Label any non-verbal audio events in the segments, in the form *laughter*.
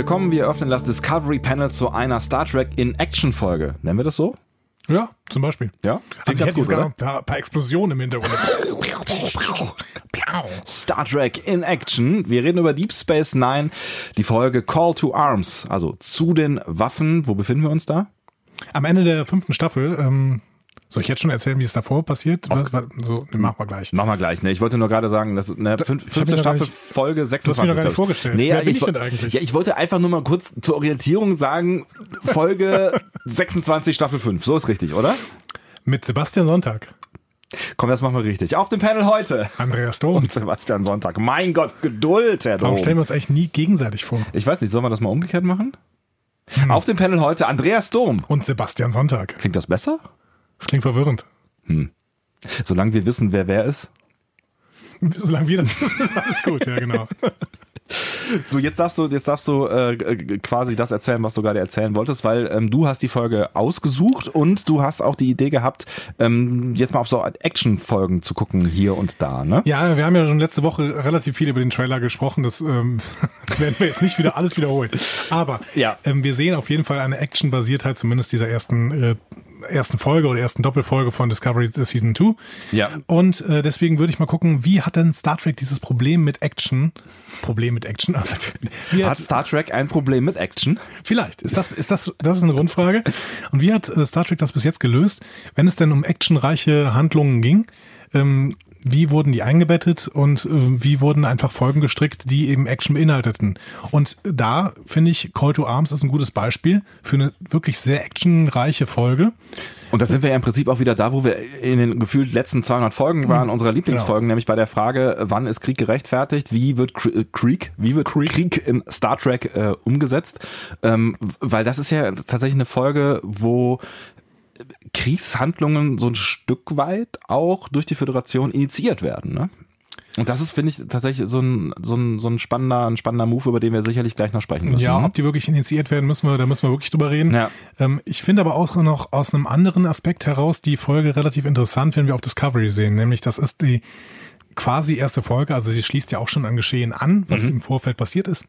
Willkommen. Wir öffnen das Discovery Panel zu einer Star Trek in Action Folge. Nennen wir das so? Ja, zum Beispiel. Ja? Also ich hätte jetzt gar noch ein paar, paar Explosionen im Hintergrund. Star Trek in Action. Wir reden über Deep Space Nine, die Folge Call to Arms, also zu den Waffen. Wo befinden wir uns da? Am Ende der fünften Staffel ähm, soll ich jetzt schon erzählen, wie es davor passiert? Was, was, so, ne, machen wir gleich. Machen wir gleich. Ne, ich wollte nur gerade sagen, dass ne, fünf, fünfte Staffel, nicht, Folge 26. Du hast mir noch gar nicht vorgestellt. Nee, Wer ich, ich denn eigentlich? Ja, ich wollte einfach nur mal kurz zur Orientierung sagen, Folge *laughs* 26, Staffel 5. So ist richtig, oder? Mit Sebastian Sonntag. Komm, das machen wir richtig. Auf dem Panel heute. Andreas Dom. Und Sebastian Sonntag. Mein Gott, Geduld, Herr Dom. Warum stellen wir uns eigentlich nie gegenseitig vor? Ich weiß nicht, sollen wir das mal umgekehrt machen? Hm. Auf dem Panel heute Andreas Dom. Und Sebastian Sonntag. Klingt das besser? Das klingt verwirrend. Hm. Solange wir wissen, wer wer ist. Solange wir das wissen, ist alles gut, ja genau. *laughs* So, jetzt darfst du, jetzt darfst du äh, quasi das erzählen, was du gerade erzählen wolltest, weil ähm, du hast die Folge ausgesucht und du hast auch die Idee gehabt, ähm, jetzt mal auf so Action-Folgen zu gucken hier und da, ne? Ja, wir haben ja schon letzte Woche relativ viel über den Trailer gesprochen, das ähm, *laughs* werden wir jetzt nicht wieder alles wiederholen. Aber ja. ähm, wir sehen auf jeden Fall eine Action-Basiertheit, zumindest dieser ersten äh, ersten Folge oder ersten Doppelfolge von Discovery Season 2. Ja. Und äh, deswegen würde ich mal gucken, wie hat denn Star Trek dieses Problem mit Action? Problem mit Action? *laughs* Also, hat, hat Star Trek ein Problem mit Action? Vielleicht. Ist das, ist das, das ist eine Grundfrage. Und wie hat äh, Star Trek das bis jetzt gelöst, wenn es denn um actionreiche Handlungen ging? Ähm, wie wurden die eingebettet und äh, wie wurden einfach Folgen gestrickt, die eben Action beinhalteten. Und da finde ich Call to Arms ist ein gutes Beispiel für eine wirklich sehr actionreiche Folge. Und da sind wir ja im Prinzip auch wieder da, wo wir in den gefühlt letzten 200 Folgen waren, mhm. unserer Lieblingsfolgen, genau. nämlich bei der Frage, wann ist Krieg gerechtfertigt, wie wird äh, Krieg, wie wird Krieg, Krieg in Star Trek äh, umgesetzt, ähm, weil das ist ja tatsächlich eine Folge, wo Kriegshandlungen so ein Stück weit auch durch die Föderation initiiert werden. Ne? Und das ist, finde ich, tatsächlich so ein, so, ein, so ein spannender, ein spannender Move, über den wir sicherlich gleich noch sprechen müssen. Ja, ne? ob die wirklich initiiert werden, müssen wir, da müssen wir wirklich drüber reden. Ja. Ähm, ich finde aber auch noch aus einem anderen Aspekt heraus die Folge relativ interessant, wenn wir auf Discovery sehen. Nämlich, das ist die quasi erste Folge, also sie schließt ja auch schon an Geschehen an, was mhm. im Vorfeld passiert ist.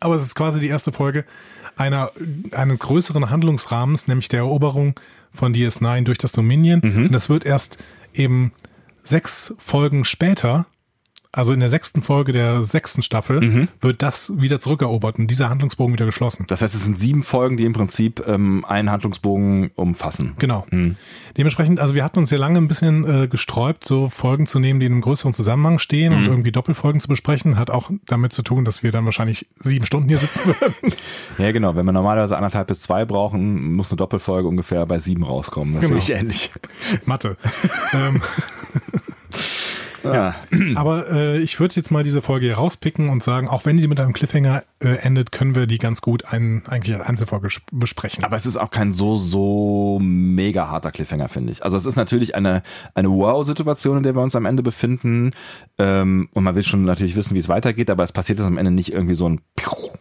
Aber es ist quasi die erste Folge einer, eines größeren Handlungsrahmens, nämlich der Eroberung von DS9 durch das Dominion. Mhm. Und das wird erst eben sechs Folgen später also in der sechsten Folge der sechsten Staffel, mhm. wird das wieder zurückerobert und dieser Handlungsbogen wieder geschlossen. Das heißt, es sind sieben Folgen, die im Prinzip ähm, einen Handlungsbogen umfassen. Genau. Mhm. Dementsprechend, also wir hatten uns ja lange ein bisschen äh, gesträubt, so Folgen zu nehmen, die in einem größeren Zusammenhang stehen mhm. und irgendwie Doppelfolgen zu besprechen. Hat auch damit zu tun, dass wir dann wahrscheinlich sieben Stunden hier sitzen würden. *laughs* ja, genau. Wenn wir normalerweise anderthalb bis zwei brauchen, muss eine Doppelfolge ungefähr bei sieben rauskommen. Das genau. sehe ich ähnlich. Mathe. *laughs* ähm. *laughs* Ja. *clears throat* Aber äh, ich würde jetzt mal diese Folge hier rauspicken und sagen, auch wenn die mit einem Cliffhanger äh, endet, können wir die ganz gut ein, eigentlich als Einzelfolge besprechen. Aber es ist auch kein so, so mega harter Cliffhanger, finde ich. Also es ist natürlich eine, eine Wow-Situation, in der wir uns am Ende befinden. Ähm, und man will schon natürlich wissen, wie es weitergeht, aber es passiert jetzt am Ende nicht irgendwie so ein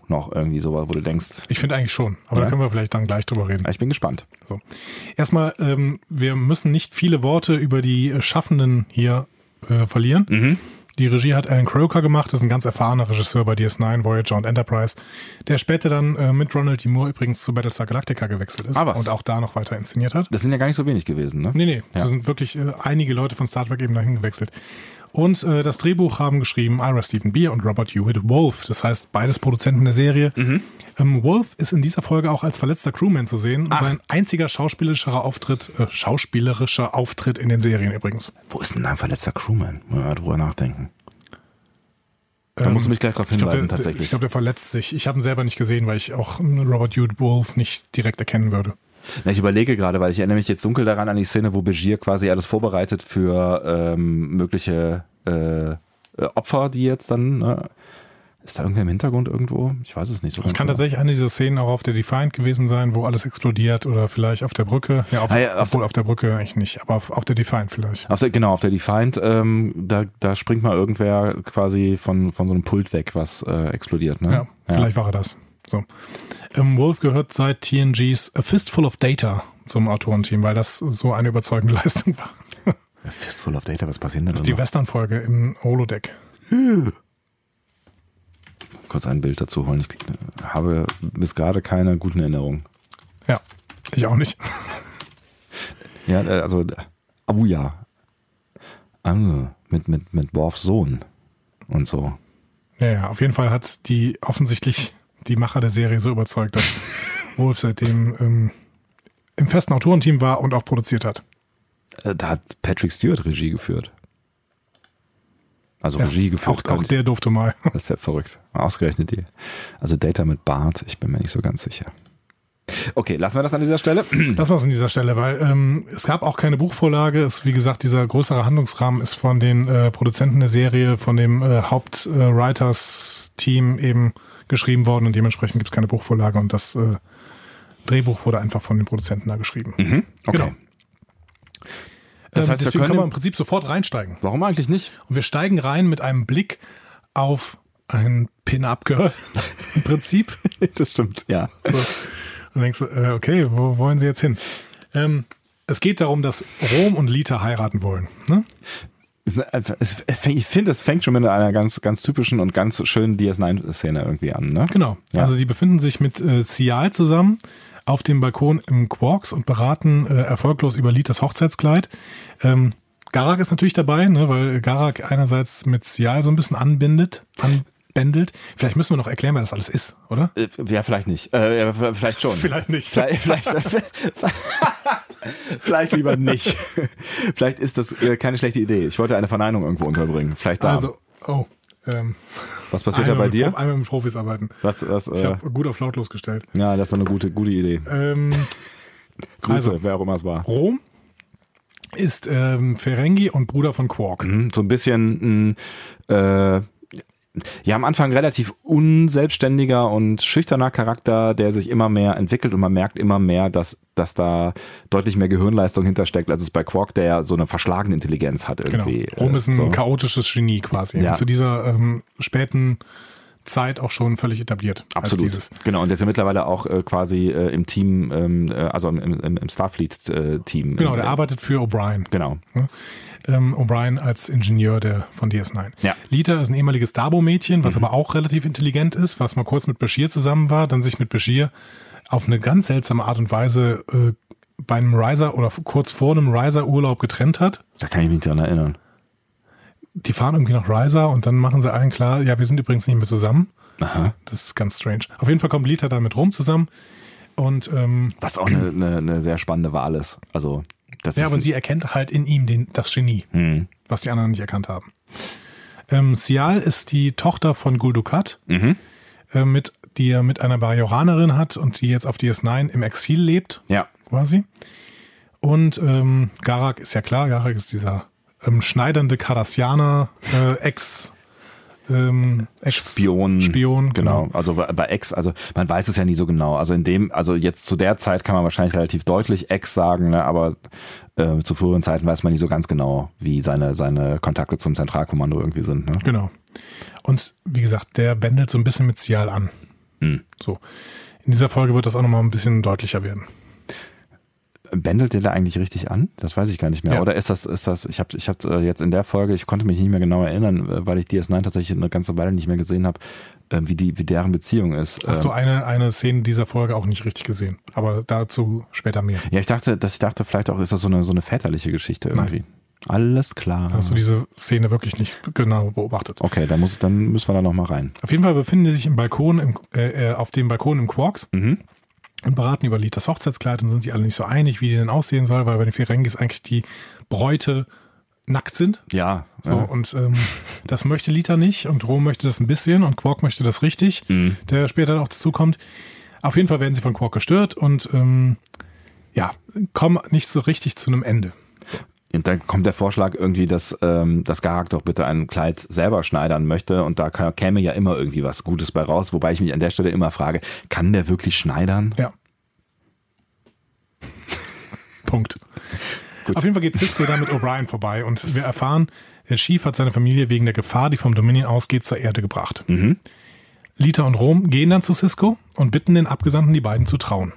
noch irgendwie so, wo du denkst. Ich finde eigentlich schon, aber ja? da können wir vielleicht dann gleich drüber reden. Ich bin gespannt. So. Erstmal, ähm, wir müssen nicht viele Worte über die Schaffenden hier äh, verlieren. Mhm. Die Regie hat Alan Croker gemacht, das ist ein ganz erfahrener Regisseur bei DS9, Voyager und Enterprise, der später dann äh, mit Ronald D. Moore übrigens zu Battlestar Galactica gewechselt ist ah, und auch da noch weiter inszeniert hat. Das sind ja gar nicht so wenig gewesen, ne? Nee, nee, ja. da sind wirklich äh, einige Leute von Star Trek eben dahin gewechselt. Und äh, das Drehbuch haben geschrieben Ira Stephen Beer und Robert Hewitt Wolf. Das heißt, beides Produzenten der Serie. Mhm. Ähm, Wolf ist in dieser Folge auch als verletzter Crewman zu sehen. Ach. Sein einziger schauspielerischer Auftritt, äh, schauspielerischer Auftritt in den Serien übrigens. Wo ist denn ein verletzter Crewman? Mal drüber nachdenken. Da ähm, musst du mich gleich darauf hinweisen, ich glaub, der, tatsächlich. Ich glaube, der verletzt sich. Ich habe ihn selber nicht gesehen, weil ich auch Robert Hewitt Wolf nicht direkt erkennen würde. Na, ich überlege gerade, weil ich erinnere mich jetzt dunkel daran an die Szene, wo Begier quasi alles vorbereitet für ähm, mögliche äh, äh Opfer, die jetzt dann. Ne? Ist da irgendwer im Hintergrund irgendwo? Ich weiß es nicht so. Es kann tatsächlich eine dieser Szenen auch auf der Defiant gewesen sein, wo alles explodiert oder vielleicht auf der Brücke. Ja, auf, ah, ja, auf obwohl auf der Brücke eigentlich nicht, aber auf, auf der Defiant vielleicht. Auf der, genau, auf der Defiant, ähm, da, da springt mal irgendwer quasi von, von so einem Pult weg, was äh, explodiert. Ne? Ja, vielleicht war er das. So. Ähm, Wolf gehört seit TNGs A Fistful of Data zum Autorenteam, weil das so eine überzeugende *laughs* Leistung war. Fistful of Data, was passiert denn da? Das ist die Western-Folge im Holodeck. kurz ein Bild dazu holen. Ich habe bis gerade keine guten Erinnerungen. Ja, ich auch nicht. *laughs* ja, äh, also Abuja. Ah, mit, mit, mit Worfs Sohn und so. Ja, ja, auf jeden Fall hat die offensichtlich die Macher der Serie so überzeugt, dass *laughs* Wolf seitdem ähm, im festen Autorenteam war und auch produziert hat. Äh, da hat Patrick Stewart Regie geführt. Also ja, Regie geführt. Auch, auch der durfte mal. *laughs* Das ist ja verrückt. Ausgerechnet die. Also Data mit Bart, ich bin mir nicht so ganz sicher. Okay, lassen wir das an dieser Stelle. Lassen wir es an dieser Stelle, weil ähm, es gab auch keine Buchvorlage. Es, wie gesagt, dieser größere Handlungsrahmen ist von den äh, Produzenten der Serie, von dem äh, Hauptwriters-Team äh, eben geschrieben worden und dementsprechend gibt es keine Buchvorlage und das äh, Drehbuch wurde einfach von den Produzenten da geschrieben. Mhm, okay. Genau. Das ähm, heißt, deswegen wir können wir im Prinzip sofort reinsteigen. Warum eigentlich nicht? Und wir steigen rein mit einem Blick auf ein Pin-Up-Girl *laughs* im Prinzip. das stimmt, ja. So. Und denkst du, äh, okay, wo wollen sie jetzt hin? Ähm, es geht darum, dass Rom und Lita heiraten wollen. Ne? ich finde, es fängt schon mit einer ganz, ganz typischen und ganz schönen DS9-Szene irgendwie an. Ne? Genau. Ja. Also die befinden sich mit äh, Cial zusammen auf dem Balkon im Quarks und beraten äh, erfolglos über Litas Hochzeitskleid. Ähm, Garak ist natürlich dabei, ne, weil Garak einerseits mit Cial so ein bisschen anbindet, anbändelt. Vielleicht müssen wir noch erklären, wer das alles ist, oder? Äh, ja, vielleicht nicht. Äh, vielleicht schon. *laughs* vielleicht nicht. Vielleicht, vielleicht, *laughs* vielleicht lieber nicht. *laughs* vielleicht ist das äh, keine schlechte Idee. Ich wollte eine Verneinung irgendwo unterbringen. Vielleicht da. Also, oh. Ähm, was passiert da bei dir? Prof, einmal mit Profis arbeiten. Was, was, ich äh, habe gut auf lautlos gestellt. Ja, das ist eine gute, gute Idee. Ähm, *laughs* Grüße, also, wer auch immer es war. Rom ist ähm, Ferengi und Bruder von Quark. Mhm, so ein bisschen äh, ja am Anfang relativ unselbstständiger und schüchterner Charakter, der sich immer mehr entwickelt und man merkt immer mehr, dass, dass da deutlich mehr Gehirnleistung hintersteckt, als es bei Quark, der ja so eine verschlagene Intelligenz hat irgendwie. Genau. Rom ist ein so. chaotisches Genie quasi. Ja. Zu dieser ähm, späten Zeit auch schon völlig etabliert. Absolut. Genau, und der ist ja mittlerweile auch äh, quasi äh, im Team, ähm, äh, also im, im, im Starfleet-Team. genau, der arbeitet für O'Brien. Genau. Ähm, O'Brien als Ingenieur der, von DS9. Ja. Lita ist ein ehemaliges Dabo-Mädchen, was mhm. aber auch relativ intelligent ist, was mal kurz mit Bashir zusammen war, dann sich mit Bashir auf eine ganz seltsame Art und Weise äh, bei einem Riser oder kurz vor einem Riser-Urlaub getrennt hat. Da kann ich mich dran erinnern. Die fahren irgendwie nach Riser und dann machen sie allen klar, ja, wir sind übrigens nicht mehr zusammen. Aha. Das ist ganz strange. Auf jeden Fall kommt Lita dann mit rum zusammen. Und, ähm, Was auch eine, eine, eine sehr spannende Wahl ist. Also das ja, aber sie erkennt halt in ihm den, das Genie, mhm. was die anderen nicht erkannt haben. Ähm, Sial ist die Tochter von Guldukat, mhm. äh, mit, die er mit einer Bajoranerin hat und die jetzt auf DS9 im Exil lebt. Ja. Quasi. Und ähm, Garak ist ja klar, Garak ist dieser ähm, schneidende Kardassianer, äh, Ex- ähm, Spion. Spion, genau. genau. Also bei Ex, also man weiß es ja nie so genau. Also in dem, also jetzt zu der Zeit kann man wahrscheinlich relativ deutlich Ex sagen, ne? aber äh, zu früheren Zeiten weiß man nicht so ganz genau, wie seine, seine Kontakte zum Zentralkommando irgendwie sind. Ne? Genau. Und wie gesagt, der bändelt so ein bisschen mit Cial an. Hm. So. In dieser Folge wird das auch nochmal ein bisschen deutlicher werden bändelt der da eigentlich richtig an? Das weiß ich gar nicht mehr. Ja. Oder ist das, ist das, ich habe ich hab, äh, jetzt in der Folge, ich konnte mich nicht mehr genau erinnern, äh, weil ich DS9 tatsächlich eine ganze Weile nicht mehr gesehen habe, äh, wie, die, wie deren Beziehung ist. Hast du eine, eine Szene dieser Folge auch nicht richtig gesehen? Aber dazu später mehr. Ja, ich dachte, dass ich dachte, vielleicht auch ist das so eine, so eine väterliche Geschichte irgendwie. Nein. Alles klar. Hast du diese Szene wirklich nicht genau beobachtet? Okay, dann, muss, dann müssen wir da nochmal rein. Auf jeden Fall befinden sie sich im Balkon, im, äh, auf dem Balkon im Quarks. Mhm und beraten über Litas Hochzeitskleid und sind sich alle nicht so einig, wie die denn aussehen soll, weil bei den Ferengis eigentlich die Bräute nackt sind. Ja. So, ja. und ähm, das möchte Lita nicht und Rom möchte das ein bisschen und Quark möchte das richtig, mhm. der später auch dazu kommt. Auf jeden Fall werden sie von Quark gestört und ähm, ja, kommen nicht so richtig zu einem Ende. Und dann kommt der Vorschlag irgendwie, dass, ähm, dass Garak doch bitte ein Kleid selber schneidern möchte und da käme ja immer irgendwie was Gutes bei raus, wobei ich mich an der Stelle immer frage, kann der wirklich schneidern? Ja. *laughs* Punkt. Gut. Auf jeden Fall geht Cisco da mit O'Brien vorbei und wir erfahren, der Chief hat seine Familie wegen der Gefahr, die vom Dominion ausgeht, zur Erde gebracht. Mhm. Lita und Rom gehen dann zu Cisco und bitten den Abgesandten, die beiden zu trauen.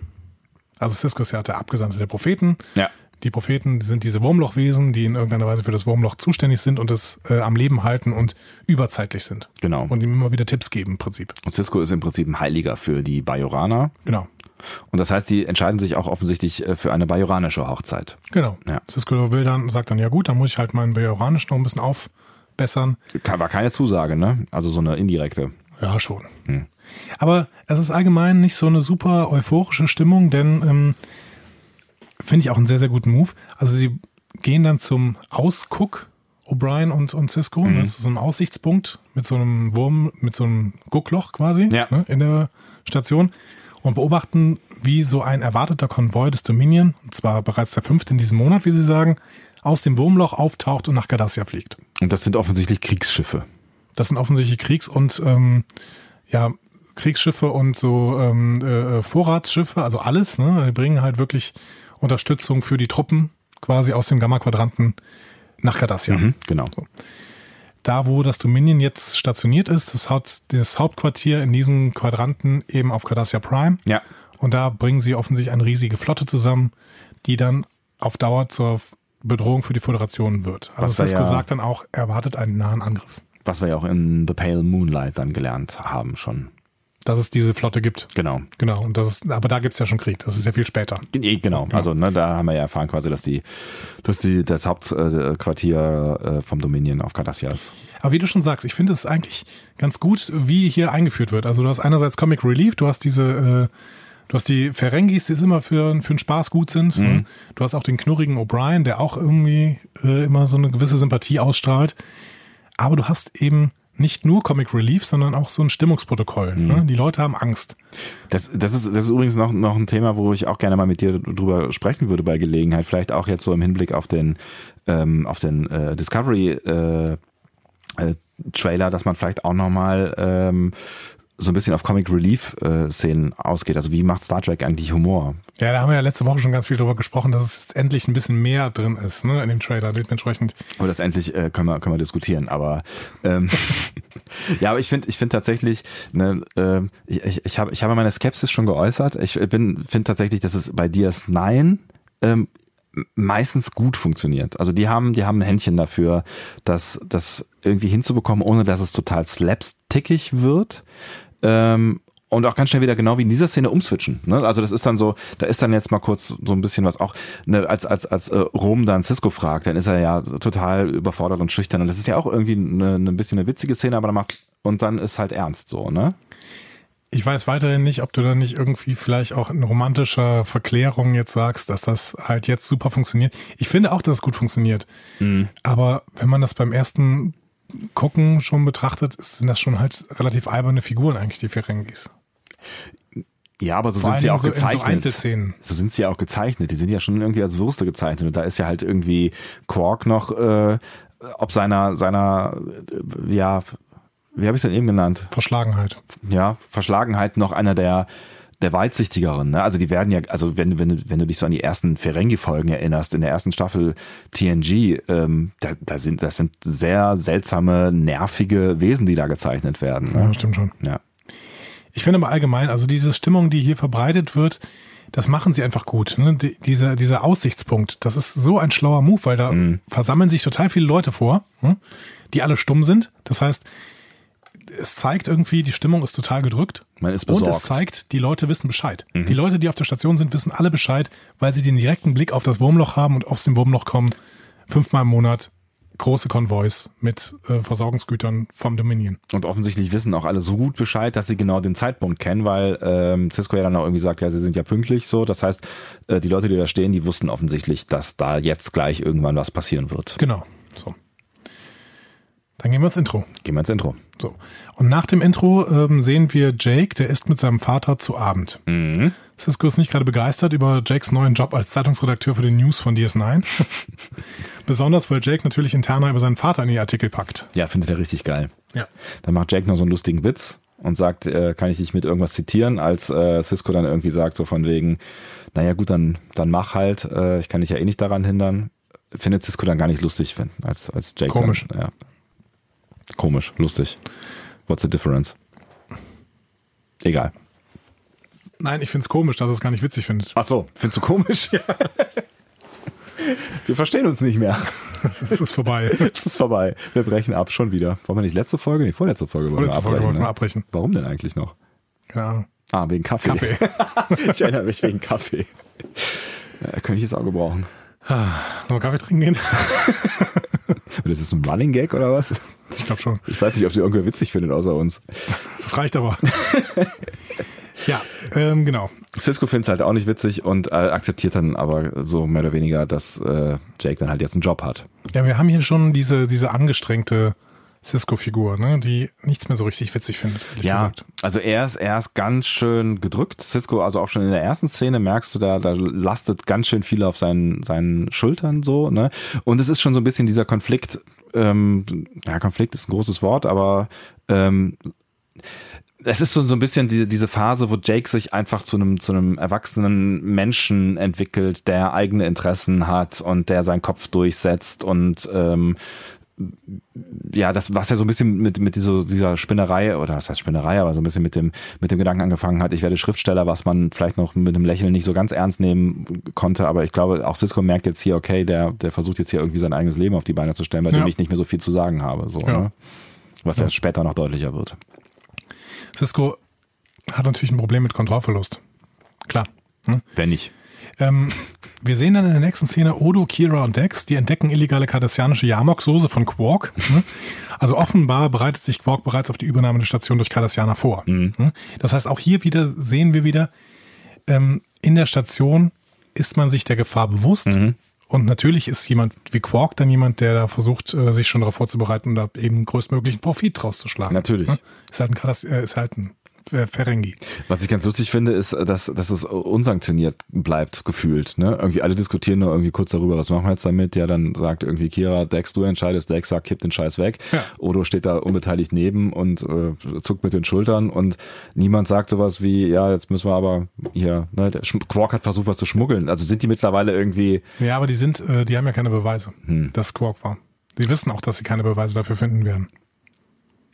Also Cisco ist ja der Abgesandte der Propheten. Ja die Propheten sind diese Wurmlochwesen, die in irgendeiner Weise für das Wurmloch zuständig sind und es äh, am Leben halten und überzeitlich sind. Genau. Und ihm immer wieder Tipps geben im Prinzip. Und Cisco ist im Prinzip ein Heiliger für die Bajoraner. Genau. Und das heißt, die entscheiden sich auch offensichtlich äh, für eine bajoranische Hochzeit. Genau. Ja. Cisco will dann, sagt dann, ja gut, dann muss ich halt meinen bajoranisch noch ein bisschen aufbessern. War keine Zusage, ne? Also so eine indirekte. Ja, schon. Hm. Aber es ist allgemein nicht so eine super euphorische Stimmung, denn ähm, finde ich auch einen sehr, sehr guten Move. Also sie gehen dann zum Ausguck, O'Brien und, und Cisco, mhm. ne, zu so einem Aussichtspunkt mit so einem Wurm, mit so einem Guckloch quasi ja. ne, in der Station und beobachten, wie so ein erwarteter Konvoi des Dominion, und zwar bereits der fünfte in diesem Monat, wie sie sagen, aus dem Wurmloch auftaucht und nach Cardassia fliegt. Und das sind offensichtlich Kriegsschiffe. Das sind offensichtlich Kriegs- und ähm, ja, Kriegsschiffe und so ähm, äh, Vorratsschiffe, also alles. Ne? Die bringen halt wirklich Unterstützung für die Truppen quasi aus dem Gamma-Quadranten nach Cardassia. Mhm, genau. So. Da, wo das Dominion jetzt stationiert ist, das, Haupt, das Hauptquartier in diesem Quadranten eben auf Cardassia Prime. Ja. Und da bringen sie offensichtlich eine riesige Flotte zusammen, die dann auf Dauer zur Bedrohung für die Föderation wird. Also das ja, gesagt dann auch, erwartet einen nahen Angriff. Was wir ja auch in The Pale Moonlight dann gelernt haben schon dass es diese Flotte gibt. Genau. Genau. Und das ist, aber da gibt es ja schon Krieg. Das ist ja viel später. Genau. genau. Also ne, da haben wir ja erfahren quasi, dass die, dass die das Hauptquartier äh, vom Dominion auf Cardassia ist. Aber wie du schon sagst, ich finde es eigentlich ganz gut, wie hier eingeführt wird. Also du hast einerseits Comic Relief, du hast diese äh, Du hast die Ferengis, die immer für, für den Spaß gut sind. Ne? Mhm. Du hast auch den knurrigen O'Brien, der auch irgendwie äh, immer so eine gewisse Sympathie ausstrahlt. Aber du hast eben nicht nur Comic Relief, sondern auch so ein Stimmungsprotokoll. Mhm. Ne? Die Leute haben Angst. Das, das, ist, das ist übrigens noch, noch ein Thema, wo ich auch gerne mal mit dir drüber sprechen würde bei Gelegenheit. Vielleicht auch jetzt so im Hinblick auf den, ähm, auf den äh, Discovery äh, äh, Trailer, dass man vielleicht auch nochmal ähm, so ein bisschen auf Comic Relief äh, Szenen ausgeht. Also wie macht Star Trek eigentlich Humor? Ja, da haben wir ja letzte Woche schon ganz viel drüber gesprochen, dass es endlich ein bisschen mehr drin ist, ne, in dem Trailer, dementsprechend. Aber das endlich äh, können wir können wir diskutieren. Aber ähm, *laughs* ja, aber ich finde ich finde tatsächlich, ne, äh, ich ich habe ich habe meine Skepsis schon geäußert. Ich bin finde tatsächlich, dass es bei DS9 ähm, meistens gut funktioniert. Also die haben, die haben ein Händchen dafür, dass das irgendwie hinzubekommen, ohne dass es total slapstickig wird. Ähm, und auch ganz schnell wieder genau wie in dieser Szene umswitchen. Ne? Also das ist dann so, da ist dann jetzt mal kurz so ein bisschen was auch, ne, als als als äh, Rom dann Cisco fragt, dann ist er ja total überfordert und schüchtern und das ist ja auch irgendwie eine, eine bisschen eine witzige Szene, aber dann macht und dann ist halt ernst so, ne? Ich weiß weiterhin nicht, ob du da nicht irgendwie vielleicht auch in romantischer Verklärung jetzt sagst, dass das halt jetzt super funktioniert. Ich finde auch, dass es gut funktioniert. Mhm. Aber wenn man das beim ersten Gucken schon betrachtet, sind das schon halt relativ alberne Figuren eigentlich, die Ferengis. Ja, aber so Vor sind sie auch so gezeichnet. So, so, sind sie auch gezeichnet. Die sind ja schon irgendwie als Würste gezeichnet. Und da ist ja halt irgendwie Quark noch, äh, ob seiner, seiner, äh, ja, wie habe ich es denn eben genannt? Verschlagenheit. Ja, Verschlagenheit noch einer der der weitsichtigeren. Ne? Also die werden ja, also wenn, wenn, wenn du dich so an die ersten Ferengi-Folgen erinnerst, in der ersten Staffel TNG, ähm, da, da sind, das sind sehr seltsame, nervige Wesen, die da gezeichnet werden. Ne? Ja, stimmt schon. Ja. Ich finde aber allgemein, also diese Stimmung, die hier verbreitet wird, das machen sie einfach gut. Ne? Die, dieser, dieser Aussichtspunkt, das ist so ein schlauer Move, weil da mhm. versammeln sich total viele Leute vor, hm? die alle stumm sind. Das heißt, es zeigt irgendwie, die Stimmung ist total gedrückt. Man ist besorgt. Und es zeigt, die Leute wissen Bescheid. Mhm. Die Leute, die auf der Station sind, wissen alle Bescheid, weil sie den direkten Blick auf das Wurmloch haben und aus dem Wurmloch kommen fünfmal im Monat große Konvois mit äh, Versorgungsgütern vom Dominion. Und offensichtlich wissen auch alle so gut Bescheid, dass sie genau den Zeitpunkt kennen, weil ähm, Cisco ja dann auch irgendwie sagt, ja, sie sind ja pünktlich so. Das heißt, äh, die Leute, die da stehen, die wussten offensichtlich, dass da jetzt gleich irgendwann was passieren wird. Genau. So. Dann gehen wir ins Intro. Gehen wir ins Intro. So. Und nach dem Intro ähm, sehen wir Jake, der isst mit seinem Vater zu Abend. Mhm. Cisco ist nicht gerade begeistert über Jakes neuen Job als Zeitungsredakteur für die News von DS9. *laughs* Besonders, weil Jake natürlich interner über seinen Vater in die Artikel packt. Ja, findet er richtig geil. Ja. Dann macht Jake noch so einen lustigen Witz und sagt, äh, kann ich dich mit irgendwas zitieren, als äh, Cisco dann irgendwie sagt, so von wegen, naja gut, dann, dann mach halt, äh, ich kann dich ja eh nicht daran hindern. Findet Cisco dann gar nicht lustig, wenn, als, als Jake Komisch. Dann, ja. Komisch, lustig. What's the difference? Egal. Nein, ich finde es komisch, dass es gar nicht witzig findet. Ach so, findest du komisch? Ja. Wir verstehen uns nicht mehr. Es ist vorbei. Es ist vorbei. Wir brechen ab schon wieder. Wollen wir nicht letzte Folge? Nee, vorletzte Folge wollen vorletzte wir abbrechen. Folge wollten wir ne? abbrechen. Warum denn eigentlich noch? Keine Ahnung. Ah, wegen Kaffee. Kaffee. *laughs* ich erinnere mich wegen Kaffee. Ja, könnte ich jetzt auch gebrauchen. Sollen wir Kaffee trinken gehen? *laughs* das ist ein Running Gag oder was? Ich glaube schon. Ich weiß nicht, ob sie irgendwer witzig findet außer uns. Das reicht aber. *laughs* ja, ähm, genau. Cisco findet es halt auch nicht witzig und äh, akzeptiert dann aber so mehr oder weniger, dass äh, Jake dann halt jetzt einen Job hat. Ja, wir haben hier schon diese, diese angestrengte Cisco-Figur, ne, die nichts mehr so richtig witzig findet. Ja, gesagt. also er ist, er ist ganz schön gedrückt. Cisco, also auch schon in der ersten Szene merkst du da, da lastet ganz schön viel auf seinen, seinen Schultern so, ne. Und es ist schon so ein bisschen dieser Konflikt, ähm, ja, Konflikt ist ein großes Wort, aber ähm, es ist so, so ein bisschen die, diese Phase, wo Jake sich einfach zu einem, zu einem erwachsenen Menschen entwickelt, der eigene Interessen hat und der seinen Kopf durchsetzt und ähm, ja, das, was ja so ein bisschen mit, mit dieser, dieser Spinnerei, oder was heißt Spinnerei, aber so ein bisschen mit dem, mit dem Gedanken angefangen hat, ich werde Schriftsteller, was man vielleicht noch mit einem Lächeln nicht so ganz ernst nehmen konnte, aber ich glaube, auch Cisco merkt jetzt hier, okay, der, der versucht jetzt hier irgendwie sein eigenes Leben auf die Beine zu stellen, bei ja. dem ich nicht mehr so viel zu sagen habe, so, ja. ne? Was ja. ja später noch deutlicher wird. Cisco hat natürlich ein Problem mit Kontrollverlust. Klar. Hm? Wenn nicht. Ähm, wir sehen dann in der nächsten Szene Odo, Kira und Dex, die entdecken illegale kardassianische Yamok-Soße von Quark. Hm? Also offenbar bereitet sich Quark bereits auf die Übernahme der Station durch Cardassianer vor. Mhm. Hm? Das heißt, auch hier wieder sehen wir wieder, ähm, in der Station ist man sich der Gefahr bewusst. Mhm. Und natürlich ist jemand wie Quark dann jemand, der da versucht, äh, sich schon darauf vorzubereiten und da eben größtmöglichen Profit draus zu schlagen. Natürlich. Ne? Ist halt ein, Kardass äh, ist halt ein Ferengi. Was ich ganz lustig finde, ist, dass, dass es unsanktioniert bleibt, gefühlt. Ne? Irgendwie alle diskutieren nur irgendwie kurz darüber, was machen wir jetzt damit? Ja, dann sagt irgendwie Kira, Dex, du entscheidest, Dex sagt, kipp den Scheiß weg. Ja. Odo steht da unbeteiligt neben und äh, zuckt mit den Schultern und niemand sagt sowas wie, ja, jetzt müssen wir aber hier, ne, der Quark hat versucht, was zu schmuggeln. Also sind die mittlerweile irgendwie. Ja, aber die sind, äh, die haben ja keine Beweise, hm. dass Quark war. Die wissen auch, dass sie keine Beweise dafür finden werden.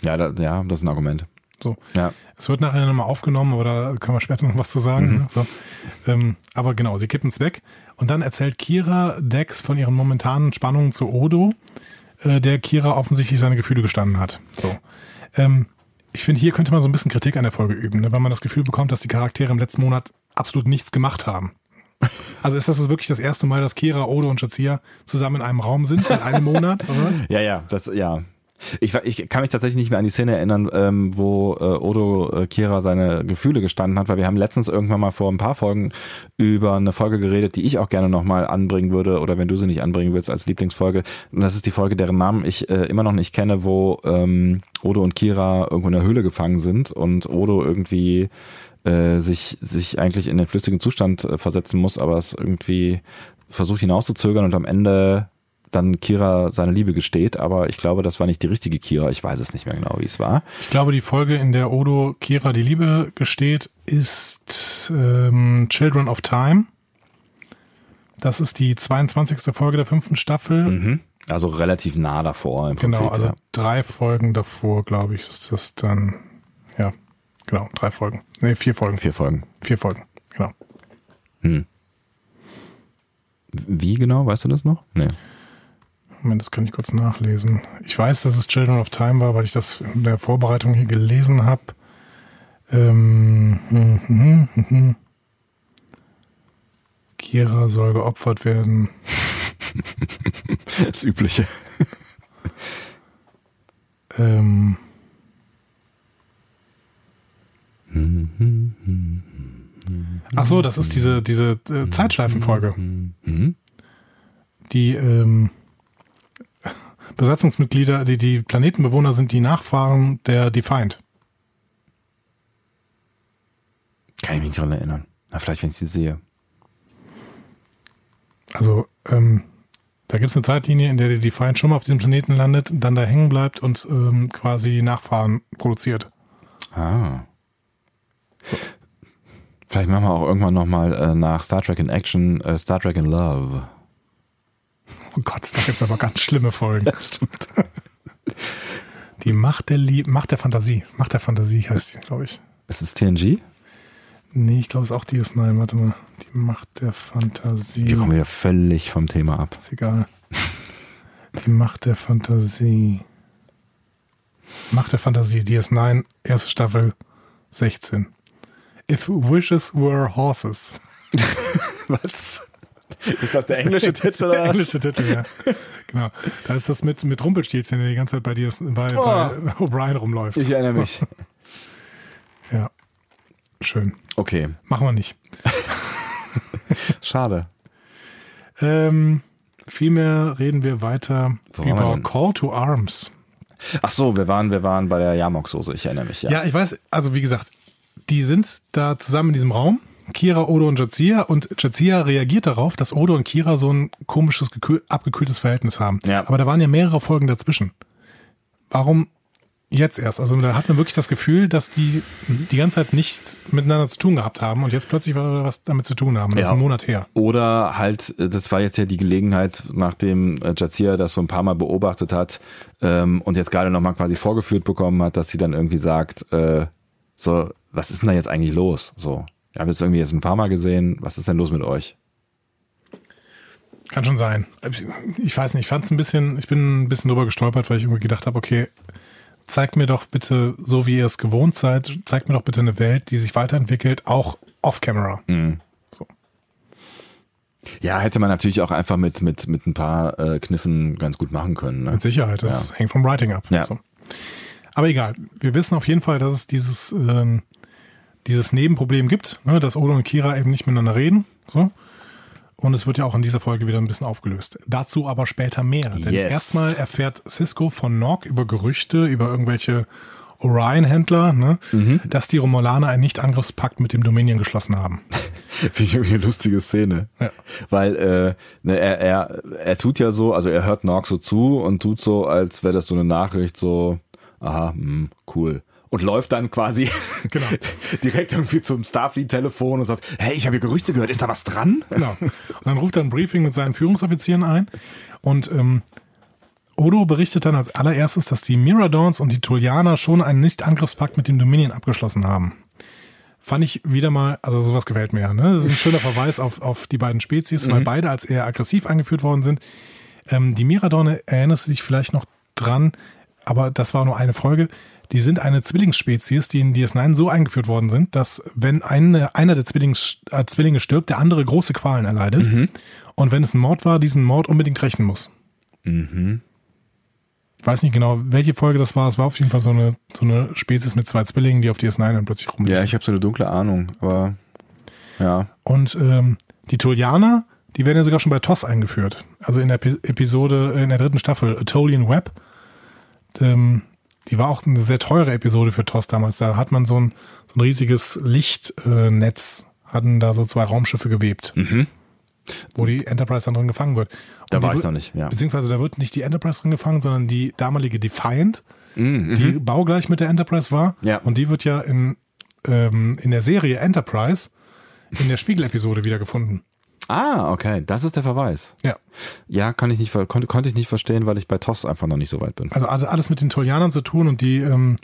Ja, da, ja, das ist ein Argument. So. Ja. Es wird nachher nochmal aufgenommen, aber da können wir später noch was zu sagen. Mhm. Ne? So. Ähm, aber genau, sie kippen es weg. Und dann erzählt Kira Dex von ihren momentanen Spannungen zu Odo, äh, der Kira offensichtlich seine Gefühle gestanden hat. So. Ähm, ich finde, hier könnte man so ein bisschen Kritik an der Folge üben, ne? weil man das Gefühl bekommt, dass die Charaktere im letzten Monat absolut nichts gemacht haben. *laughs* Also ist das wirklich das erste Mal, dass Kira, Odo und Shazia zusammen in einem Raum sind, seit einem Monat oder was? Ja, ja, das, ja. Ich, ich kann mich tatsächlich nicht mehr an die Szene erinnern, ähm, wo äh, Odo äh, Kira seine Gefühle gestanden hat, weil wir haben letztens irgendwann mal vor ein paar Folgen über eine Folge geredet, die ich auch gerne nochmal anbringen würde, oder wenn du sie nicht anbringen willst als Lieblingsfolge. Und das ist die Folge, deren Namen ich äh, immer noch nicht kenne, wo ähm, Odo und Kira irgendwo in der Höhle gefangen sind und Odo irgendwie äh, sich, sich eigentlich in den flüssigen Zustand äh, versetzen muss, aber es irgendwie versucht hinauszuzögern und am Ende dann Kira seine Liebe gesteht, aber ich glaube, das war nicht die richtige Kira. Ich weiß es nicht mehr genau, wie es war. Ich glaube, die Folge, in der Odo Kira die Liebe gesteht, ist ähm, Children of Time. Das ist die 22. Folge der fünften Staffel. Mhm. Also relativ nah davor im Prinzip. Genau, also ja. drei Folgen davor, glaube ich, ist das dann. Ja, genau, drei Folgen. Nee, vier Folgen. Vier Folgen. Vier Folgen, genau. Hm. Wie genau, weißt du das noch? Nee. Moment, das kann ich kurz nachlesen. Ich weiß, dass es Children of Time war, weil ich das in der Vorbereitung hier gelesen habe. Ähm, hm, hm, hm, hm. Kira soll geopfert werden. *laughs* das Übliche. ähm. Ach so, das ist diese, diese äh, Zeitschleifenfolge. Mhm. Die, ähm, Besatzungsmitglieder, die, die Planetenbewohner sind die Nachfahren der Defiant. Kann ich mich nicht daran erinnern. Na, vielleicht, wenn ich sie sehe. Also, ähm, da gibt es eine Zeitlinie, in der der Defiant schon mal auf diesem Planeten landet, dann da hängen bleibt und ähm, quasi Nachfahren produziert. Ah. Vielleicht machen wir auch irgendwann nochmal äh, nach Star Trek in Action äh, Star Trek in Love. Oh Gott, da gibt es aber ganz schlimme Folgen. Das stimmt. Die Macht der Liebe, Macht der Fantasie. Macht der Fantasie heißt die, glaube ich. Ist es TNG? Nee, ich glaube, es ist auch DS9. Warte mal. Die Macht der Fantasie. Wir kommen wieder völlig vom Thema ab. Ist egal. Die Macht der Fantasie. Macht der Fantasie, DS9, erste Staffel, 16. If wishes were horses. *laughs* was? Ist das der englische Titel oder *laughs* Der englische Titel, ja. *laughs* Genau. Da ist das mit, mit Rumpelstilzchen, der die ganze Zeit bei dir bei, oh. bei O'Brien rumläuft. Ich erinnere mich. *laughs* Ja. Schön. Okay. Machen wir nicht. Schade. Ähm, vielmehr reden wir weiter Wo über wir? Call to Arms. Ach so, wir waren, wir waren bei der Yamok-Soße, ich erinnere mich, ja. Ja, ich weiß, also wie gesagt, die sind da zusammen in diesem Raum. Kira, Odo und Jazia und Jazia reagiert darauf, dass Odo und Kira so ein komisches, gekühl, abgekühltes Verhältnis haben. Ja. Aber da waren ja mehrere Folgen dazwischen. Warum jetzt erst? Also da hat man wirklich das Gefühl, dass die die ganze Zeit nicht miteinander zu tun gehabt haben und jetzt plötzlich was damit zu tun haben. Das Ja. ist ein Monat her. Oder halt, äh, das war jetzt ja die Gelegenheit, nachdem äh, Jazia das so ein paar Mal beobachtet hat ähm, und jetzt gerade nochmal quasi vorgeführt bekommen hat, dass sie dann irgendwie sagt, äh, so, was ist denn da jetzt eigentlich los? So, wir haben es irgendwie jetzt ein paar Mal gesehen, was ist denn los mit euch? Kann schon sein. Ich weiß nicht, ich fand es ein bisschen, ich bin ein bisschen drüber gestolpert, weil ich irgendwie gedacht habe, okay, zeigt mir doch bitte, so wie ihr es gewohnt seid, zeigt mir doch bitte eine Welt, die sich weiterentwickelt, auch off-camera. So. Ja, hätte man natürlich auch einfach mit, mit, mit ein paar äh, Kniffen ganz gut machen können. Ne? Mit Sicherheit, das hängt vom Writing ab. Ja. So. Aber egal, wir wissen auf jeden Fall, dass es dieses, ähm, dieses Nebenproblem gibt, ne, dass Odo und Kira eben nicht miteinander reden. So. Und es wird ja auch in dieser Folge wieder ein bisschen aufgelöst. Dazu aber später mehr. Denn Yes. erstmal erfährt Cisco von Nog über Gerüchte, über irgendwelche Orion-Händler, ne, Mhm. dass die Romulaner einen Nicht-Angriffspakt mit dem Dominion geschlossen haben. *laughs* Finde ich irgendwie eine lustige Szene. Ja. Weil äh, ne, er, er, er tut ja so, also er hört Norg so zu und tut so, als wäre das so eine Nachricht, so, aha, hm, cool. Und läuft dann quasi *laughs* Genau. *laughs* direkt irgendwie zum Starfleet-Telefon und sagt, hey, ich habe hier Gerüchte gehört, ist da was dran? Genau. *laughs* Und dann ruft er ein Briefing mit seinen Führungsoffizieren ein und ähm, Odo berichtet dann als allererstes, dass die Miradons und die Tulianer schon einen Nicht-Angriffspakt mit dem Dominion abgeschlossen haben. Fand ich wieder mal, also sowas gefällt mir ja. Ne? Das ist ein schöner Verweis auf, auf die beiden Spezies, weil beide als eher aggressiv eingeführt worden sind. Ähm, die Miradone, erinnerst du dich vielleicht noch dran, aber das war nur eine Folge. Die sind eine Zwillingsspezies, die in DS9 so eingeführt worden sind, dass wenn eine, einer der Zwillings, äh, Zwillinge stirbt, der andere große Qualen erleidet. Und wenn es ein Mord war, diesen Mord unbedingt rächen muss. Ich weiß nicht genau, welche Folge das war. Es war auf jeden Fall so eine, so eine Spezies mit zwei Zwillingen, die auf DS9 dann plötzlich rumliegen. Ja, ich habe so eine dunkle Ahnung, aber ja. Und ähm, die Tolianer, die werden ja sogar schon bei TOS eingeführt. Also in der Epi- Episode, in der dritten Staffel, Atolian Web. Ähm, die war auch eine sehr teure Episode für TOS damals. Da hat man so ein, so ein riesiges Lichtnetz, hatten da so zwei Raumschiffe gewebt, wo die Enterprise dann drin gefangen wird. Mhm. Da Und die war ich noch nicht, ja. Beziehungsweise da wird nicht die Enterprise drin gefangen, sondern die damalige Defiant, Mhm, die baugleich mit der Enterprise war. Ja. Und die wird ja in, ähm, in der Serie Enterprise in der Spiegel-Episode wiedergefunden. Ah, okay, das ist der Verweis. Ja. Ja, kann ich nicht, konnte, konnte ich nicht verstehen, weil ich bei TOS einfach noch nicht so weit bin. Also alle- alles mit den Tolianern zu tun und die ähm,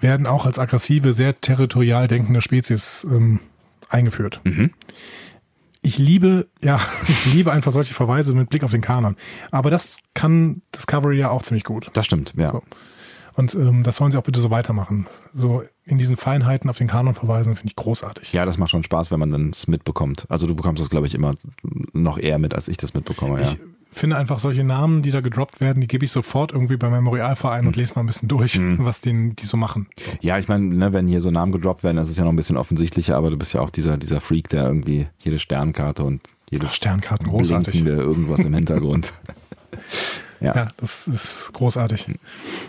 werden auch als aggressive, sehr territorial denkende Spezies ähm, eingeführt. Ich liebe, ja, *laughs* ich liebe einfach solche Verweise mit Blick auf den Kanon. Aber das kann Discovery ja auch ziemlich gut. Das stimmt, ja. So. Und ähm, das sollen sie auch bitte so weitermachen. So in diesen Feinheiten auf den Kanon verweisen, finde ich großartig. Ja, das macht schon Spaß, wenn man dann es mitbekommt. Also du bekommst das, glaube ich, immer noch eher mit, als ich das mitbekomme. Ja. Ich finde einfach solche Namen, die da gedroppt werden, die gebe ich sofort irgendwie beim Memorialverein und lese mal ein bisschen durch, was den, die so machen. Ja, ich meine, ne, wenn hier so Namen gedroppt werden, das ist ja noch ein bisschen offensichtlicher, aber du bist ja auch dieser, dieser Freak, der irgendwie jede Sternkarte und jedes Sternkarten, großartig. irgendwas im Hintergrund. *laughs* ja. Ja, das ist großartig.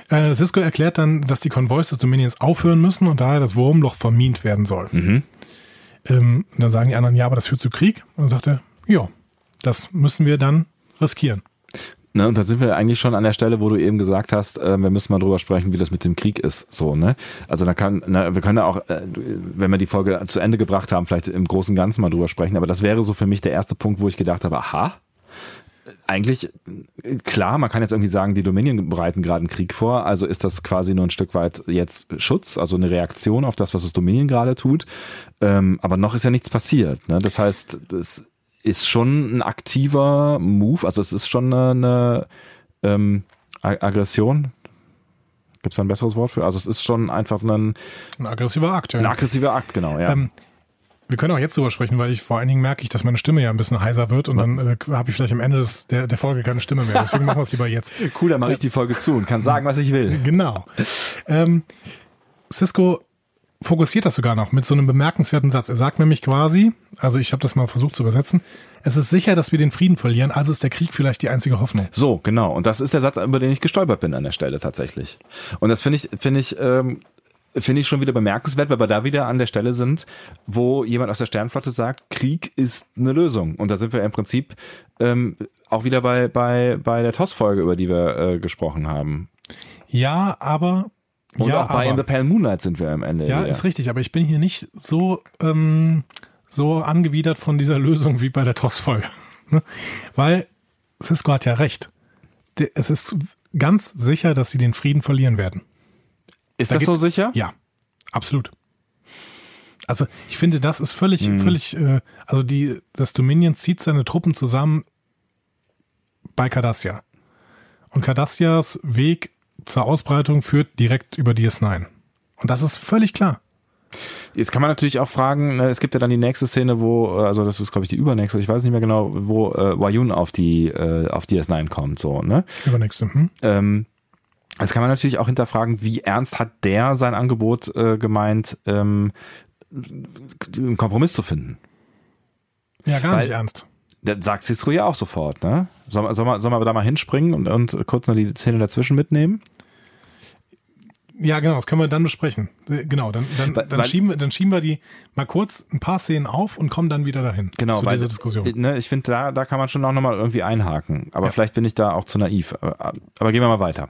Äh, Cisco erklärt dann, dass die Konvois des Dominions aufhören müssen und daher das Wurmloch vermint werden soll. Ähm, und dann sagen die anderen, ja, aber das führt zu Krieg. Und dann sagt er, ja, das müssen wir dann riskieren. Ne, und da sind wir eigentlich schon an der Stelle, wo du eben gesagt hast, äh, wir müssen mal drüber sprechen, wie das mit dem Krieg ist. So, ne? Also da kann, ne, wir können ja auch, äh, wenn wir die Folge zu Ende gebracht haben, vielleicht im Großen und Ganzen mal drüber sprechen. Aber das wäre so für mich der erste Punkt, wo ich gedacht habe, aha, eigentlich, klar, man kann jetzt irgendwie sagen, die Dominion bereiten gerade einen Krieg vor, also ist das quasi nur ein Stück weit jetzt Schutz, also eine Reaktion auf das, was das Dominion gerade tut. Ähm, aber noch ist ja nichts passiert. Ne? Das heißt, das ist schon ein aktiver Move, also es ist schon eine, eine ähm, Aggression. Gibt es ein besseres Wort für? Also es ist schon einfach ein, ein aggressiver Akt. Ja. Ein aggressiver Akt, genau, ja. Ähm, wir können auch jetzt drüber sprechen, weil ich vor allen Dingen merke ich, dass meine Stimme ja ein bisschen heiser wird und dann äh, habe ich vielleicht am Ende des, der, der Folge keine Stimme mehr. Deswegen machen wir es lieber jetzt. *laughs* Cool, dann mache ich die Folge zu und kann sagen, was ich will. Genau. Ähm, Cisco fokussiert das sogar noch mit so einem bemerkenswerten Satz. Er sagt nämlich quasi, also ich habe das mal versucht zu übersetzen, es ist sicher, dass wir den Frieden verlieren, also ist der Krieg vielleicht die einzige Hoffnung. So, genau. Und das ist der Satz, über den ich gestolpert bin an der Stelle tatsächlich. Und das finde ich, finde ich, ähm, finde ich schon wieder bemerkenswert, weil wir da wieder an der Stelle sind, wo jemand aus der Sternflotte sagt, Krieg ist eine Lösung. Und da sind wir im Prinzip ähm, auch wieder bei, bei, bei der TOS-Folge, über die wir äh, gesprochen haben. Ja, aber. Und ja, auch bei aber, In the Pale Moonlight sind wir am Ende. Ja, wieder. ist richtig, aber ich bin hier nicht so, ähm, so angewidert von dieser *laughs* Lösung wie bei der TOS-Folge. *laughs* Ne? Weil Cisco hat ja recht. Es ist ganz sicher, dass sie den Frieden verlieren werden. Ist da das gibt, so sicher? Ja, absolut. Also ich finde, das ist völlig, mhm. völlig, äh, also die, das Dominion zieht seine Truppen zusammen bei Cardassia. Und Cardassias Weg zur Ausbreitung führt direkt über DS9. Und das ist völlig klar. Jetzt kann man natürlich auch fragen, ne, es gibt ja dann die nächste Szene, wo, also das ist glaube ich die übernächste, ich weiß nicht mehr genau, wo äh, Wayun auf die äh, auf DS9 kommt, so, ne? Übernächste, hm? Ähm, Jetzt kann man natürlich auch hinterfragen, wie ernst hat der sein Angebot äh, gemeint, ähm, einen Kompromiss zu finden? Ja, gar Weil, nicht ernst. Der sagt Cisco ja auch sofort, ne? Soll, soll, man, soll man da mal hinspringen und, und kurz noch die Szene dazwischen mitnehmen? Ja, genau, das können wir dann besprechen. Äh, genau, dann, dann, weil, dann, schieben, wir, dann schieben wir die mal kurz ein paar Szenen auf und kommen dann wieder dahin. Genau, zu weil, dieser Diskussion. Ne, ich finde, da, da kann man schon auch nochmal irgendwie einhaken. Aber ja. vielleicht bin ich da auch zu naiv. Aber, aber gehen wir mal weiter.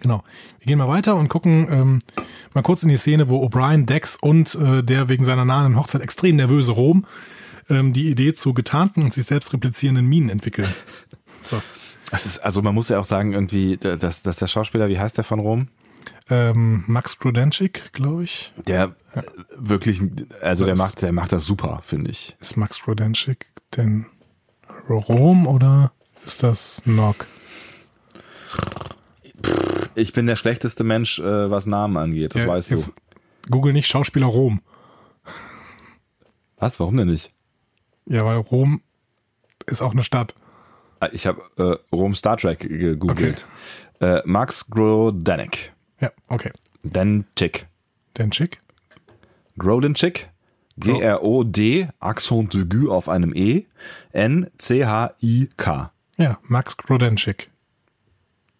Genau. Wir gehen mal weiter und gucken ähm, mal kurz in die Szene, wo O'Brien, Dex und äh, der wegen seiner nahen Hochzeit extrem nervöse Rom ähm, die Idee zu getarnten und sich selbst replizierenden Minen entwickeln. So. Das ist, also man muss ja auch sagen, irgendwie, dass, dass der Schauspieler, wie heißt der von Rom? Ähm, Max Prudenschik, glaube ich. Der ja. wirklich, also der macht, der macht das super, finde ich. Ist Max Prudenschik denn Rom oder ist das Nog? Ich bin der schlechteste Mensch, äh, was Namen angeht, das ja, weißt du. Google nicht Schauspieler Rom. Was? Warum denn nicht? Ja, weil Rom ist auch eine Stadt. Ah, ich habe äh, Rom Star Trek gegoogelt. Okay. Äh, Max Grodenek. Ja, okay. Denchik. Denchik? Grodenchik. G-R-O-D, Accent aigu auf einem E, N-C-H-I-K. Ja, Max Grodenchik.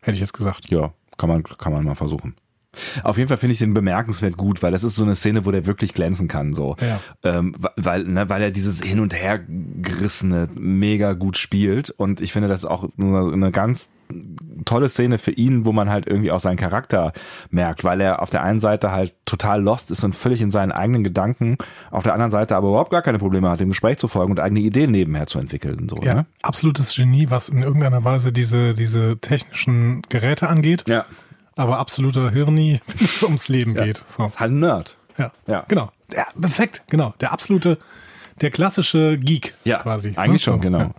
Hätte ich jetzt gesagt. Ja, kann man, kann man mal versuchen. Auf jeden Fall finde ich den bemerkenswert gut, weil das ist so eine Szene, wo der wirklich glänzen kann, so. Ja. Ähm, weil, ne, weil er dieses hin und her gerissene mega gut spielt und ich finde das auch eine, eine ganz tolle Szene für ihn, wo man halt irgendwie auch seinen Charakter merkt, weil er auf der einen Seite halt total lost ist und völlig in seinen eigenen Gedanken, auf der anderen Seite aber überhaupt gar keine Probleme hat, dem Gespräch zu folgen und eigene Ideen nebenher zu entwickeln. So, ja, ne? absolutes Genie, was in irgendeiner Weise diese, diese technischen Geräte angeht. Ja. Aber absoluter Hirni, *laughs* wenn es ums Leben ja. geht. So. Halt ein Nerd. Ja, ja. genau. Ja, perfekt, genau. Der absolute, der klassische Geek ja, quasi. Eigentlich ne? schon, genau. Ja.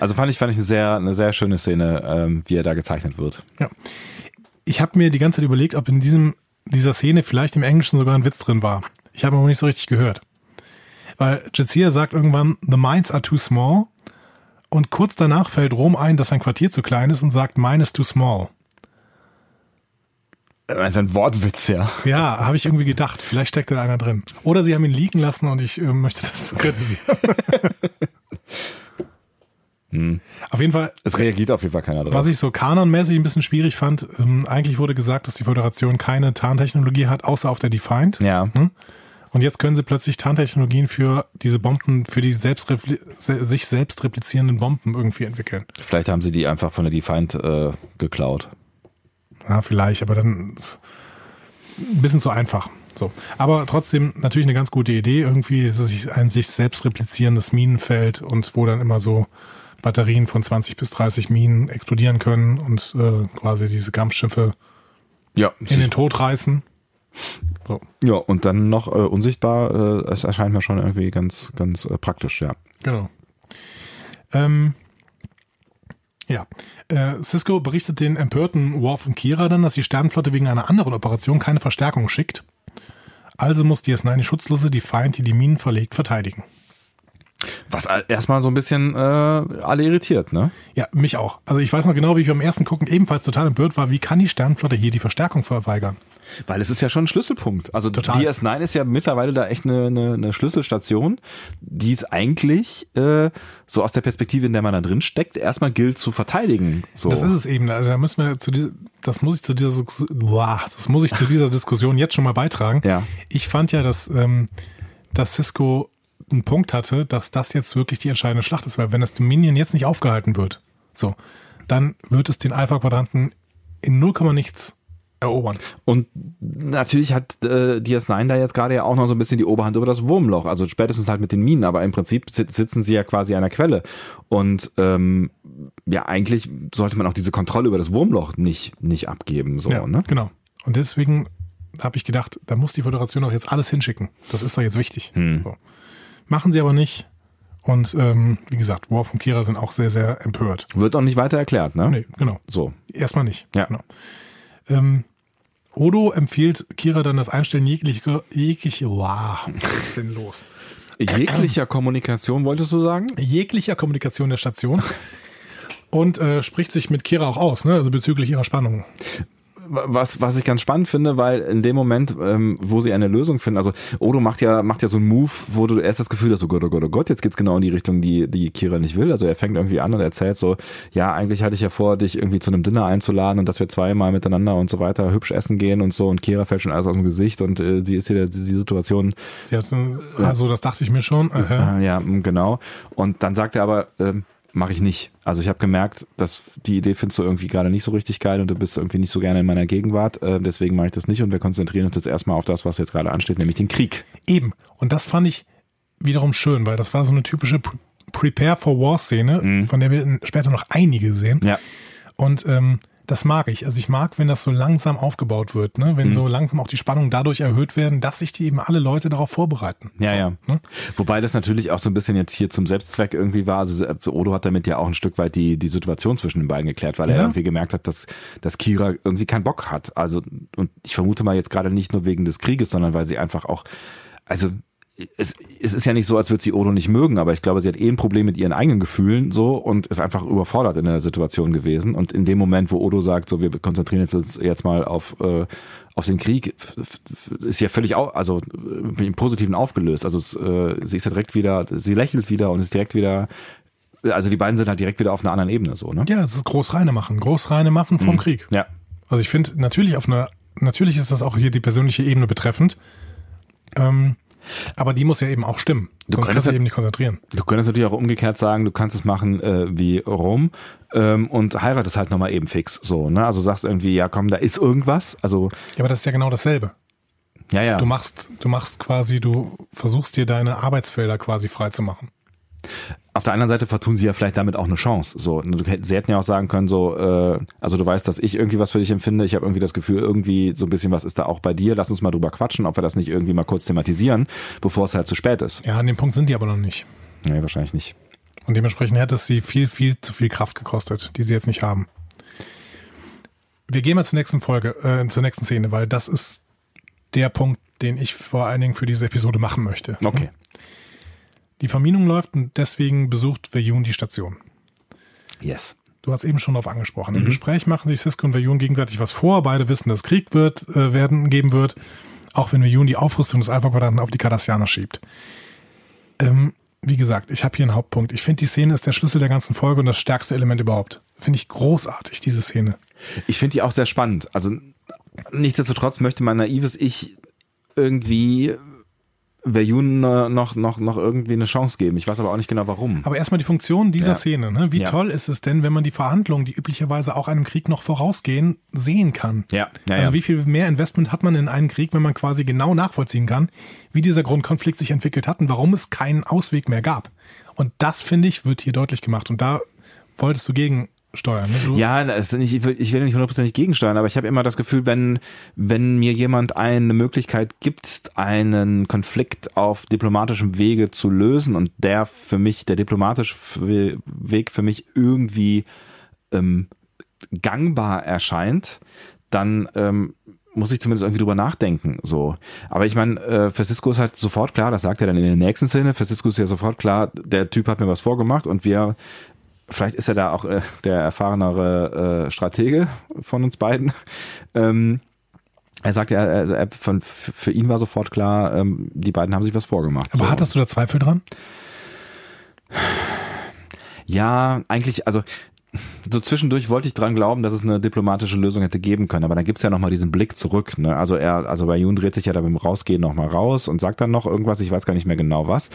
Also fand ich, fand ich eine sehr, eine sehr schöne Szene, ähm, wie er da gezeichnet wird. Ja. Ich habe mir die ganze Zeit überlegt, ob in diesem, dieser Szene vielleicht im Englischen sogar ein Witz drin war. Ich habe aber nicht so richtig gehört. Weil Jazia sagt irgendwann, the mines are too small. Und kurz danach fällt Rom ein, dass sein Quartier zu klein ist und sagt, mine is too small. Das ist ein Wortwitz, ja. Ja, habe ich irgendwie gedacht. Vielleicht steckt da einer drin. Oder sie haben ihn liegen lassen und ich äh, möchte das *laughs* kritisieren. *laughs* Hm. Auf jeden Fall. Es reagiert auf jeden Fall keiner drauf. Was ich so kanonmäßig ein bisschen schwierig fand, ähm, eigentlich wurde gesagt, dass die Föderation keine Tarntechnologie hat, außer auf der Defiant. Ja. Hm? Und jetzt können sie plötzlich Tarntechnologien für diese Bomben, für die selbst sich selbst replizierenden Bomben irgendwie entwickeln. Vielleicht haben sie die einfach von der Defiant äh, geklaut. Ja, vielleicht, aber dann ein bisschen zu einfach. So. Aber trotzdem natürlich eine ganz gute Idee irgendwie, dass es ein sich selbst replizierendes Minenfeld und wo dann immer so Batterien von 20 bis 30 Minen explodieren können und äh, quasi diese Kampfschiffe ja, in den Tod reißen. So. Ja, und dann noch äh, unsichtbar, äh, es erscheint mir schon irgendwie ganz, ganz äh, praktisch, ja. Genau. Ähm, ja, äh, Cisco berichtet den empörten Worf und Kira dann, dass die Sternenflotte wegen einer anderen Operation keine Verstärkung schickt. Also muss DS9 die Schutzlose, die Feind, die die Minen verlegt, verteidigen. Was erstmal so ein bisschen äh, alle irritiert, ne? Ja, mich auch. Also ich weiß noch genau, wie ich beim ersten Gucken ebenfalls total empört war, wie kann die Sternenflotte hier die Verstärkung verweigern? Weil es ist ja schon ein Schlüsselpunkt. Also Total. DS9 ist ja mittlerweile da echt eine, eine, eine Schlüsselstation, die es eigentlich äh, so aus der Perspektive, in der man da drin steckt, erstmal gilt zu verteidigen. So. Das ist es eben. Also da müssen wir zu dieser, das muss ich zu dieser, boah, das muss ich zu dieser *laughs* Diskussion jetzt schon mal beitragen. Ja. Ich fand ja, dass, ähm, dass Cisco einen Punkt hatte, dass das jetzt wirklich die entscheidende Schlacht ist, weil wenn das Dominion jetzt nicht aufgehalten wird, so, dann wird es den Alpha-Quadranten in 0, nichts erobern. Und natürlich hat äh, DS9 da jetzt gerade ja auch noch so ein bisschen die Oberhand über das Wurmloch, also spätestens halt mit den Minen, aber im Prinzip sitzen sie ja quasi an der Quelle. Und ähm, ja, eigentlich sollte man auch diese Kontrolle über das Wurmloch nicht, nicht abgeben. So, ja, ne? Genau. Und deswegen habe ich gedacht, da muss die Föderation auch jetzt alles hinschicken. Das ist doch jetzt wichtig. Hm. So. Machen sie aber nicht. Und ähm, wie gesagt, Worf und Kira sind auch sehr, sehr empört. Wird auch nicht weiter erklärt, ne? Nee, genau. So. Erstmal nicht. Ja. Genau. Ähm, Odo empfiehlt Kira dann das Einstellen jeglicher, jegliche, wow, was ist denn los? Jeglicher Kommunikation, wolltest du sagen? Jeglicher Kommunikation der Station. Und äh, spricht sich mit Kira auch aus, ne? also bezüglich ihrer Spannung was, was ich ganz spannend finde, weil in dem Moment, ähm, wo sie eine Lösung finden, also Odo macht ja, macht ja so einen Move, wo du erst das Gefühl hast, oh Gott, oh Gott, oh Gott, jetzt geht's genau in die Richtung, die, die Kira nicht will. Also er fängt irgendwie an und erzählt so, ja, eigentlich hatte ich ja vor, dich irgendwie zu einem Dinner einzuladen und dass wir zweimal miteinander und so weiter hübsch essen gehen und so und Kira fällt schon alles aus dem Gesicht und äh, die ist hier die, die Situation. Ja, also das dachte ich mir schon. Aha. Ja, genau. Und dann sagt er aber, ähm, mache ich nicht. Also ich habe gemerkt, dass die Idee findest du irgendwie gerade nicht so richtig geil und du bist irgendwie nicht so gerne in meiner Gegenwart. Äh, deswegen mache ich das nicht und wir konzentrieren uns jetzt erstmal auf das, was jetzt gerade ansteht, nämlich den Krieg. Eben. Und das fand ich wiederum schön, weil das war so eine typische Prepare for War Szene, mhm. von der wir später noch einige sehen. Ja. Und ähm, das mag ich. Also ich mag, wenn das so langsam aufgebaut wird, ne? wenn mhm. so langsam auch die Spannung dadurch erhöht werden, dass sich die eben alle Leute darauf vorbereiten. Ja, ja. Ne? Wobei das natürlich auch so ein bisschen jetzt hier zum Selbstzweck irgendwie war. Also Odo hat damit ja auch ein Stück weit die, die Situation zwischen den beiden geklärt, weil ja. er irgendwie gemerkt hat, dass, dass Kira irgendwie keinen Bock hat. Also, und ich vermute mal jetzt gerade nicht nur wegen des Krieges, sondern weil sie einfach auch, also es, es ist ja nicht so, als würde sie Odo nicht mögen, aber ich glaube, sie hat eh ein Problem mit ihren eigenen Gefühlen so und ist einfach überfordert in der Situation gewesen. Und in dem Moment, wo Odo sagt, so wir konzentrieren uns jetzt mal auf, äh, auf den Krieg, ist ja völlig, au also äh, im Positiven aufgelöst. Also es, äh, sie ist ja direkt wieder, sie lächelt wieder und ist direkt wieder also die beiden sind halt direkt wieder auf einer anderen Ebene so, ne? Ja, das ist Großreine machen. Großreine machen vom mhm. Krieg. Ja. Also ich finde natürlich auf einer, natürlich ist das auch hier die persönliche Ebene betreffend. Ähm, aber die muss ja eben auch stimmen. Du Sonst kannst du eben nicht konzentrieren. Du könntest natürlich auch umgekehrt sagen, du kannst es machen äh, wie Rom ähm, und heiratest halt nochmal eben fix. So, ne? Also sagst irgendwie, ja komm, da ist irgendwas. Also. Ja, aber das ist ja genau dasselbe. Ja, ja. Du machst, du machst quasi, du versuchst dir deine Arbeitsfelder quasi frei zu machen. Auf der anderen Seite vertun sie ja vielleicht damit auch eine Chance. So, sie hätten ja auch sagen können, so, äh, also du weißt, dass ich irgendwie was für dich empfinde. Ich habe irgendwie das Gefühl, irgendwie so ein bisschen was ist da auch bei dir. Lass uns mal drüber quatschen, ob wir das nicht irgendwie mal kurz thematisieren, bevor es halt zu spät ist. Ja, an dem Punkt sind die aber noch nicht. Nee, wahrscheinlich nicht. Und dementsprechend hätte es sie viel, viel zu viel Kraft gekostet, die sie jetzt nicht haben. Wir gehen mal zur nächsten Folge, äh, zur nächsten Szene, weil das ist der Punkt, den ich vor allen Dingen für diese Episode machen möchte. Okay. Die Verminung läuft und deswegen besucht Veyun die Station. Yes. Du hast eben schon darauf angesprochen. Mhm. Im Gespräch machen sich Cisco und Veyun gegenseitig was vor. Beide wissen, dass Krieg wird, äh, werden geben wird, auch wenn Veyun die Aufrüstung des Alpha-Quadranten auf die Cardassianer schiebt. Ähm, wie gesagt, ich habe hier einen Hauptpunkt. Ich finde, die Szene ist der Schlüssel der ganzen Folge und das stärkste Element überhaupt. Finde ich großartig, diese Szene. Ich finde die auch sehr spannend. Also nichtsdestotrotz möchte mein naives Ich irgendwie Verjun noch, noch, noch irgendwie eine Chance geben. Ich weiß aber auch nicht genau warum. Aber erstmal die Funktion dieser ja. Szene. Ne? Wie ja. toll ist es denn, wenn man die Verhandlungen, die üblicherweise auch einem Krieg noch vorausgehen, sehen kann? Ja. ja also wie viel mehr Investment hat man in einen Krieg, wenn man quasi genau nachvollziehen kann, wie dieser Grundkonflikt sich entwickelt hat und warum es keinen Ausweg mehr gab. Und das, finde ich, wird hier deutlich gemacht. Und da wolltest du gegen steuern. Ne? Ja, nicht, ich, will, ich will nicht hundertprozentig gegensteuern, aber ich habe immer das Gefühl, wenn, wenn mir jemand eine Möglichkeit gibt, einen Konflikt auf diplomatischem Wege zu lösen und der für mich, der diplomatische Weg für mich irgendwie ähm, gangbar erscheint, dann ähm, muss ich zumindest irgendwie drüber nachdenken. So. Aber ich meine, äh, für Cisco ist halt sofort klar, das sagt er dann in der nächsten Szene, für Cisco ist ja sofort klar, der Typ hat mir was vorgemacht und wir vielleicht ist er da auch äh, der erfahrenere äh, Stratege von uns beiden. Ähm, er sagt ja, er, er, von, für ihn war sofort klar, ähm, die beiden haben sich was vorgemacht. Aber so. hattest du da Zweifel dran? Ja, eigentlich, also so zwischendurch wollte ich dran glauben, dass es eine diplomatische Lösung hätte geben können, aber dann gibt's ja nochmal diesen Blick zurück. Ne? Also er, also bei Jun dreht sich ja da beim Rausgehen nochmal raus und sagt dann noch irgendwas, ich weiß gar nicht mehr genau was.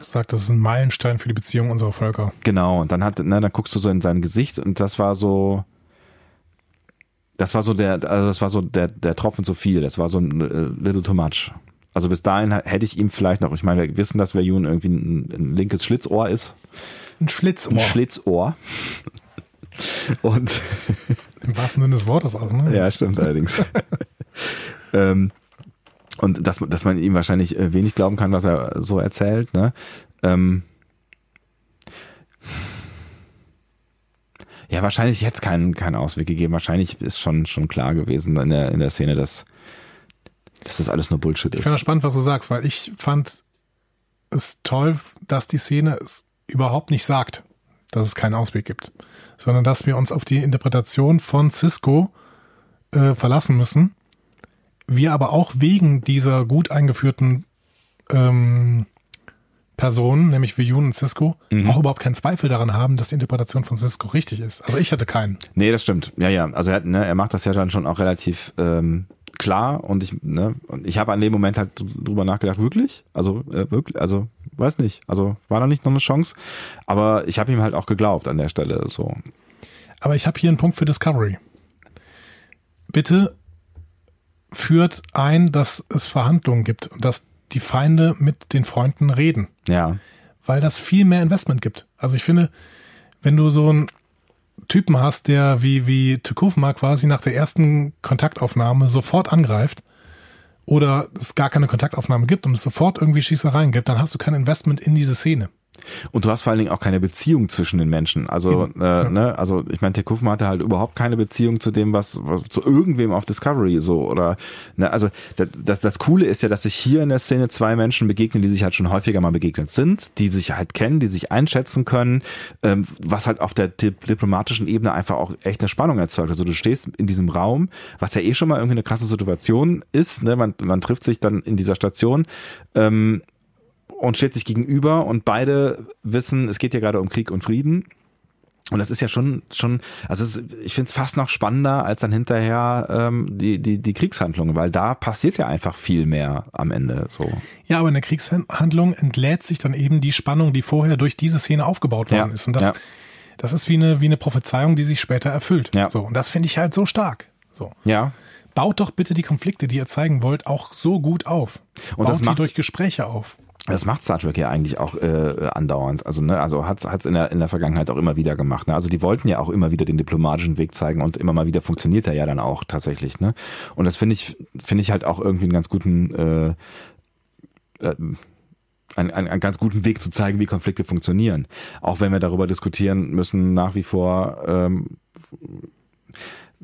Sagt, das ist ein Meilenstein für die Beziehung unserer Völker. Genau, und dann hat, ne, dann guckst du so in sein Gesicht und das war so, das war so der, also das war so der, der Tropfen zu viel, das war so ein uh, little too much. Also bis dahin hätte ich ihm vielleicht noch, ich meine, wir wissen, dass Verjun irgendwie ein, ein linkes Schlitzohr ist. Ein Schlitzohr. Ein Schlitzohr. *laughs* Und *laughs* Im wahrsten Sinne des Wortes auch, ne? Ja, stimmt allerdings. *laughs* ähm, und dass, dass man ihm wahrscheinlich äh, wenig glauben kann, was er so erzählt, ne? Ähm, ja, wahrscheinlich jetzt keinen keinen Ausweg gegeben. Wahrscheinlich ist schon schon klar gewesen in der in der Szene, dass dass das alles nur Bullshit ist. Ich finde spannend, was du sagst, weil ich fand es toll, dass die Szene es überhaupt nicht sagt, dass es keinen Ausweg gibt sondern dass wir uns auf die Interpretation von Cisco äh, verlassen müssen. Wir aber auch wegen dieser gut eingeführten ähm, Personen, nämlich Viyun und Cisco, mhm. auch überhaupt keinen Zweifel daran haben, dass die Interpretation von Cisco richtig ist. Also ich hatte keinen. Nee, das stimmt. Ja, ja. Also er, ne, er macht das ja dann schon auch relativ ähm, klar und ich, ne, und ich habe an dem Moment halt drüber nachgedacht, wirklich? Also, äh, wirklich, also, weiß nicht. Also war da nicht noch eine Chance. Aber ich habe ihm halt auch geglaubt an der Stelle. so. Aber ich habe hier einen Punkt für Discovery. Bitte führt ein, dass es Verhandlungen gibt und dass die Feinde mit den Freunden reden. Ja. Weil das viel mehr Investment gibt. Also ich finde, wenn du so einen Typen hast, der wie, wie Tukufma quasi nach der ersten Kontaktaufnahme sofort angreift oder es gar keine Kontaktaufnahme gibt und es sofort irgendwie Schießereien gibt, dann hast du kein Investment in diese Szene. Und du hast vor allen Dingen auch keine Beziehung zwischen den Menschen. Also, äh, ja. ne, also ich meine, Tekufma hatte halt überhaupt keine Beziehung zu dem, was, was zu irgendwem auf Discovery so oder ne, also das, das, das Coole ist ja, dass sich hier in der Szene zwei Menschen begegnen, die sich halt schon häufiger mal begegnet sind, die sich halt kennen, die sich einschätzen können, ähm, was halt auf der diplomatischen Ebene einfach auch echt eine Spannung erzeugt. Also du stehst in diesem Raum, was ja eh schon mal irgendwie eine krasse Situation ist, ne, man, man trifft sich dann in dieser Station, ähm, und steht sich gegenüber und beide wissen, es geht ja gerade um Krieg und Frieden. Und das ist ja schon, schon, also es, ich finde es fast noch spannender als dann hinterher ähm, die, die, die Kriegshandlungen, weil da passiert ja einfach viel mehr am Ende. So. Ja, aber in der Kriegshandlung entlädt sich dann eben die Spannung, die vorher durch diese Szene aufgebaut worden ja, ist. Und das, ja. das ist wie eine, wie eine Prophezeiung, die sich später erfüllt. Ja. So, und das finde ich halt so stark. So. Ja. Baut doch bitte die Konflikte, die ihr zeigen wollt, auch so gut auf. Und Baut das macht, die durch Gespräche auf. Das macht Star Trek ja eigentlich auch äh, andauernd. Also, ne, also hat es in der, in der Vergangenheit auch immer wieder gemacht. Ne? Also die wollten ja auch immer wieder den diplomatischen Weg zeigen und immer mal wieder funktioniert er ja dann auch tatsächlich. Ne? Und das finde ich, finde ich halt auch irgendwie einen ganz guten äh, äh, einen, einen, einen ganz guten Weg zu zeigen, wie Konflikte funktionieren. Auch wenn wir darüber diskutieren müssen, nach wie vor, ähm,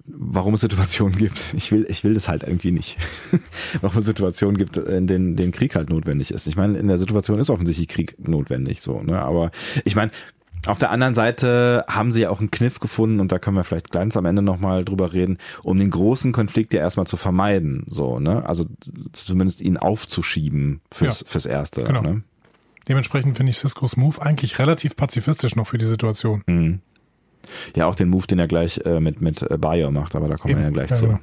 warum es Situationen gibt. Ich will, ich will das halt irgendwie nicht. *laughs* warum es Situationen gibt, in denen, denen Krieg halt notwendig ist. Ich meine, in der Situation ist offensichtlich Krieg notwendig, so, ne? Aber ich meine, auf der anderen Seite haben sie ja auch einen Kniff gefunden und da können wir vielleicht ganz am Ende nochmal drüber reden, um den großen Konflikt ja erstmal zu vermeiden, so, ne? Also zumindest ihn aufzuschieben fürs, ja, fürs Erste. Genau. Ne? Dementsprechend finde ich Cisco's Move eigentlich relativ pazifistisch noch für die Situation. Mhm. Ja, auch den Move, den er gleich äh, mit, mit äh, Bayer macht, aber da kommen Eben. wir ja gleich ja, zu. Genau.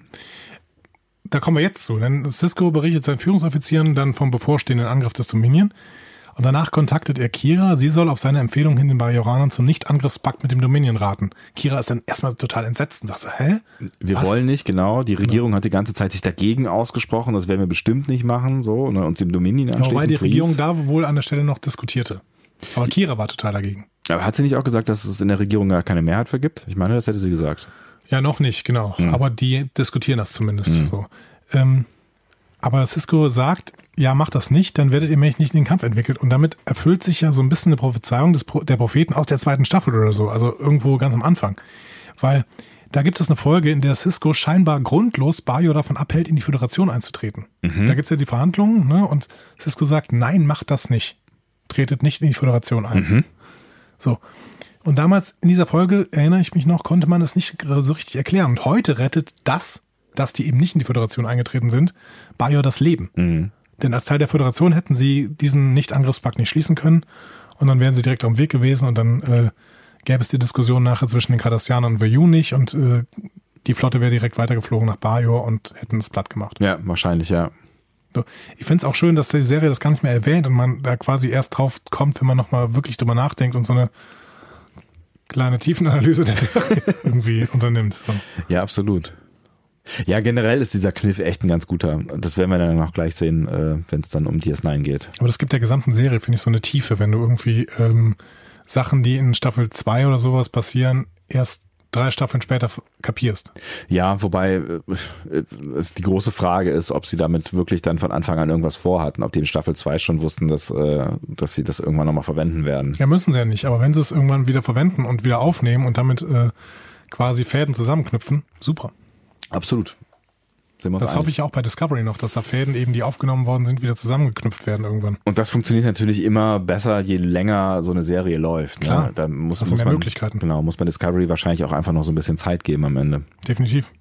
da kommen wir jetzt zu. Denn Cisco berichtet seinen Führungsoffizieren dann vom bevorstehenden Angriff des Dominion. Und danach kontaktet er Kira. Sie soll auf seine Empfehlung hin den Bajoranern zum Nicht-Angriffspakt mit dem Dominion raten. Kira ist dann erstmal total entsetzt und sagt so, hä? Wir Was? wollen nicht, genau. Die Regierung genau. hat die ganze Zeit sich dagegen ausgesprochen. Das werden wir bestimmt nicht machen, so, und ne, uns dem Dominion anschließen. Wobei die Regierung da wohl an der Stelle noch diskutierte. Aber Kira war total dagegen. Aber hat sie nicht auch gesagt, dass es in der Regierung gar keine Mehrheit für gibt? Ich meine, das hätte sie gesagt. Ja, noch nicht, genau. Hm. Aber die diskutieren das zumindest hm. so. Ähm, aber Cisco sagt, ja, macht das nicht, dann werdet ihr nämlich nicht in den Kampf entwickelt. Und damit erfüllt sich ja so ein bisschen eine Prophezeiung des, der Propheten aus der zweiten Staffel oder so, also irgendwo ganz am Anfang. Weil da gibt es eine Folge, in der Cisco scheinbar grundlos Bayo davon abhält, in die Föderation einzutreten. Mhm. Da gibt es ja die Verhandlungen, ne? Und Cisco sagt, nein, macht das nicht. Tretet nicht in die Föderation ein. Mhm. So. Und damals in dieser Folge, erinnere ich mich noch, konnte man es nicht so richtig erklären. Und heute rettet das, dass die eben nicht in die Föderation eingetreten sind, Bayo das Leben. Mhm. Denn als Teil der Föderation hätten sie diesen Nicht-Angriffspakt nicht schließen können und dann wären sie direkt auf dem Weg gewesen und dann äh, gäbe es die Diskussion nachher zwischen den Cardassianern und Vayu nicht und äh, die Flotte wäre direkt weitergeflogen nach Bajor und hätten es platt gemacht. Ja, wahrscheinlich, ja. Ich finde es auch schön, dass die Serie das gar nicht mehr erwähnt und man da quasi erst drauf kommt, wenn man nochmal wirklich drüber nachdenkt und so eine kleine Tiefenanalyse der Serie *laughs* irgendwie unternimmt. So. Ja, absolut. Ja, generell ist dieser Kniff echt ein ganz guter. Das werden wir dann noch gleich sehen, äh, wenn es dann um DS9 geht. Aber das gibt der gesamten Serie, finde ich, so eine Tiefe, wenn du irgendwie ähm, Sachen, die in Staffel 2 oder sowas passieren, erst drei Staffeln später kapierst. Ja, wobei äh, es die große Frage ist, ob sie damit wirklich dann von Anfang an irgendwas vorhatten, ob die in Staffel 2 schon wussten, dass, äh, dass sie das irgendwann nochmal verwenden werden. Ja, müssen sie ja nicht, aber wenn sie es irgendwann wieder verwenden und wieder aufnehmen und damit äh, quasi Fäden zusammenknüpfen, super. Absolut. Das einig. hoffe ich auch bei Discovery noch, dass da Fäden eben, die aufgenommen worden sind, wieder zusammengeknüpft werden irgendwann. Und das funktioniert natürlich immer besser, je länger so eine Serie läuft. Ne? Klar, ne? da muss, das muss mehr man, Möglichkeiten. Genau, muss man Discovery wahrscheinlich auch einfach noch so ein bisschen Zeit geben am Ende. Definitiv.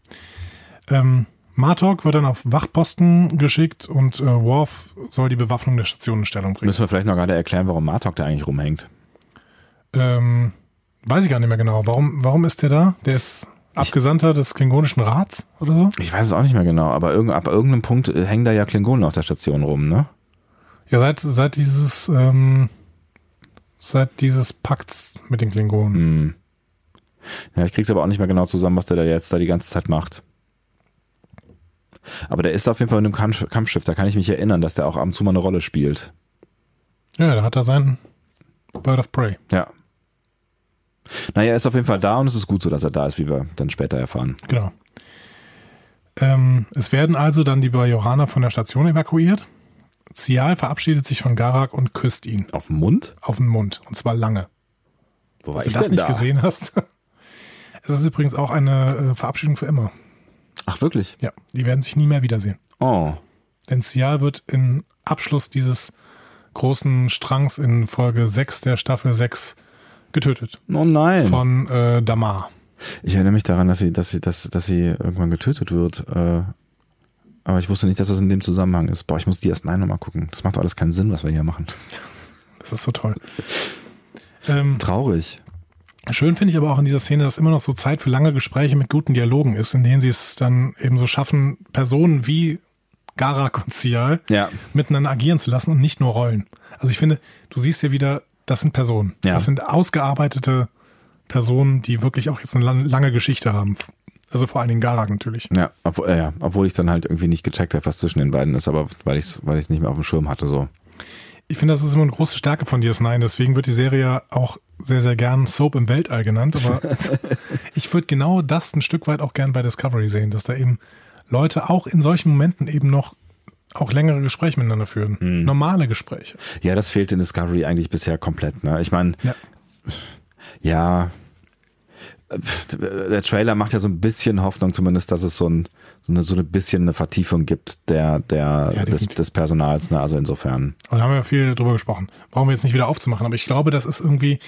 Ähm, Martok wird dann auf Wachposten geschickt und äh, Worf soll die Bewaffnung der Station in Stellung bringen. Müssen wir vielleicht noch gerade erklären, warum Martok da eigentlich rumhängt? Ähm, weiß ich gar nicht mehr genau. Warum, warum ist der da? Der ist Abgesandter des Klingonischen Rats oder so? Ich weiß es auch nicht mehr genau, aber irg ab irgendeinem Punkt äh, hängen da ja Klingonen auf der Station rum, ne? Ja, seit, seit dieses, ähm, seit dieses Pakts mit den Klingonen. Hm. Ja, ich krieg's aber auch nicht mehr genau zusammen, was der da jetzt da die ganze Zeit macht. Aber der ist auf jeden Fall in einem Kampf Kampfschiff, da kann ich mich erinnern, dass der auch ab und zu mal eine Rolle spielt. Ja, da hat er seinen Bird of Prey. Ja. Naja, er ist auf jeden Fall da und es ist gut so, dass er da ist, wie wir dann später erfahren. Genau. Ähm, es werden also dann die Bajoraner von der Station evakuiert. Zial verabschiedet sich von Garak und küsst ihn. Auf den Mund? Auf den Mund. Und zwar lange. Wo war Dass du das nicht da? gesehen hast. *laughs* Es ist übrigens auch eine äh, Verabschiedung für immer. Ach, wirklich? Ja, die werden sich nie mehr wiedersehen. Oh. Denn Cial wird im Abschluss dieses großen Strangs in Folge 6 der Staffel 6 getötet. Oh nein. Von äh, Damar. Ich erinnere mich daran, dass sie, dass sie, dass, dass sie irgendwann getötet wird. Äh, aber ich wusste nicht, dass das in dem Zusammenhang ist. Boah, ich muss die erst nein nochmal gucken. Das macht doch alles keinen Sinn, was wir hier machen. Das ist so toll. Ähm, Traurig. Schön finde ich aber auch in dieser Szene, dass immer noch so Zeit für lange Gespräche mit guten Dialogen ist, in denen sie es dann eben so schaffen, Personen wie Garak und Cial ja. miteinander agieren zu lassen und nicht nur Rollen. Also ich finde, du siehst ja wieder das sind Personen. Ja. Das sind ausgearbeitete Personen, die wirklich auch jetzt eine lange Geschichte haben. Also vor allen Dingen Garak natürlich. Ja, obwohl, äh, ja, obwohl ich dann halt irgendwie nicht gecheckt habe, was zwischen den beiden ist, aber weil ich es weil ich's nicht mehr auf dem Schirm hatte. so. Ich finde, das ist immer eine große Stärke von DS9, deswegen wird die Serie auch sehr, sehr gern Soap im Weltall genannt, aber *laughs* ich würde genau das ein Stück weit auch gern bei Discovery sehen, dass da eben Leute auch in solchen Momenten eben noch auch längere Gespräche miteinander führen. Hm. Normale Gespräche. Ja, das fehlt in Discovery eigentlich bisher komplett. Ne? Ich meine, ja. ja, der Trailer macht ja so ein bisschen Hoffnung, zumindest, dass es so ein so eine, so ein bisschen eine Vertiefung gibt der, der, ja, des, des, Personals, ne? also insofern. Und da haben wir viel drüber gesprochen. Brauchen wir jetzt nicht wieder aufzumachen, aber ich glaube, das ist irgendwie,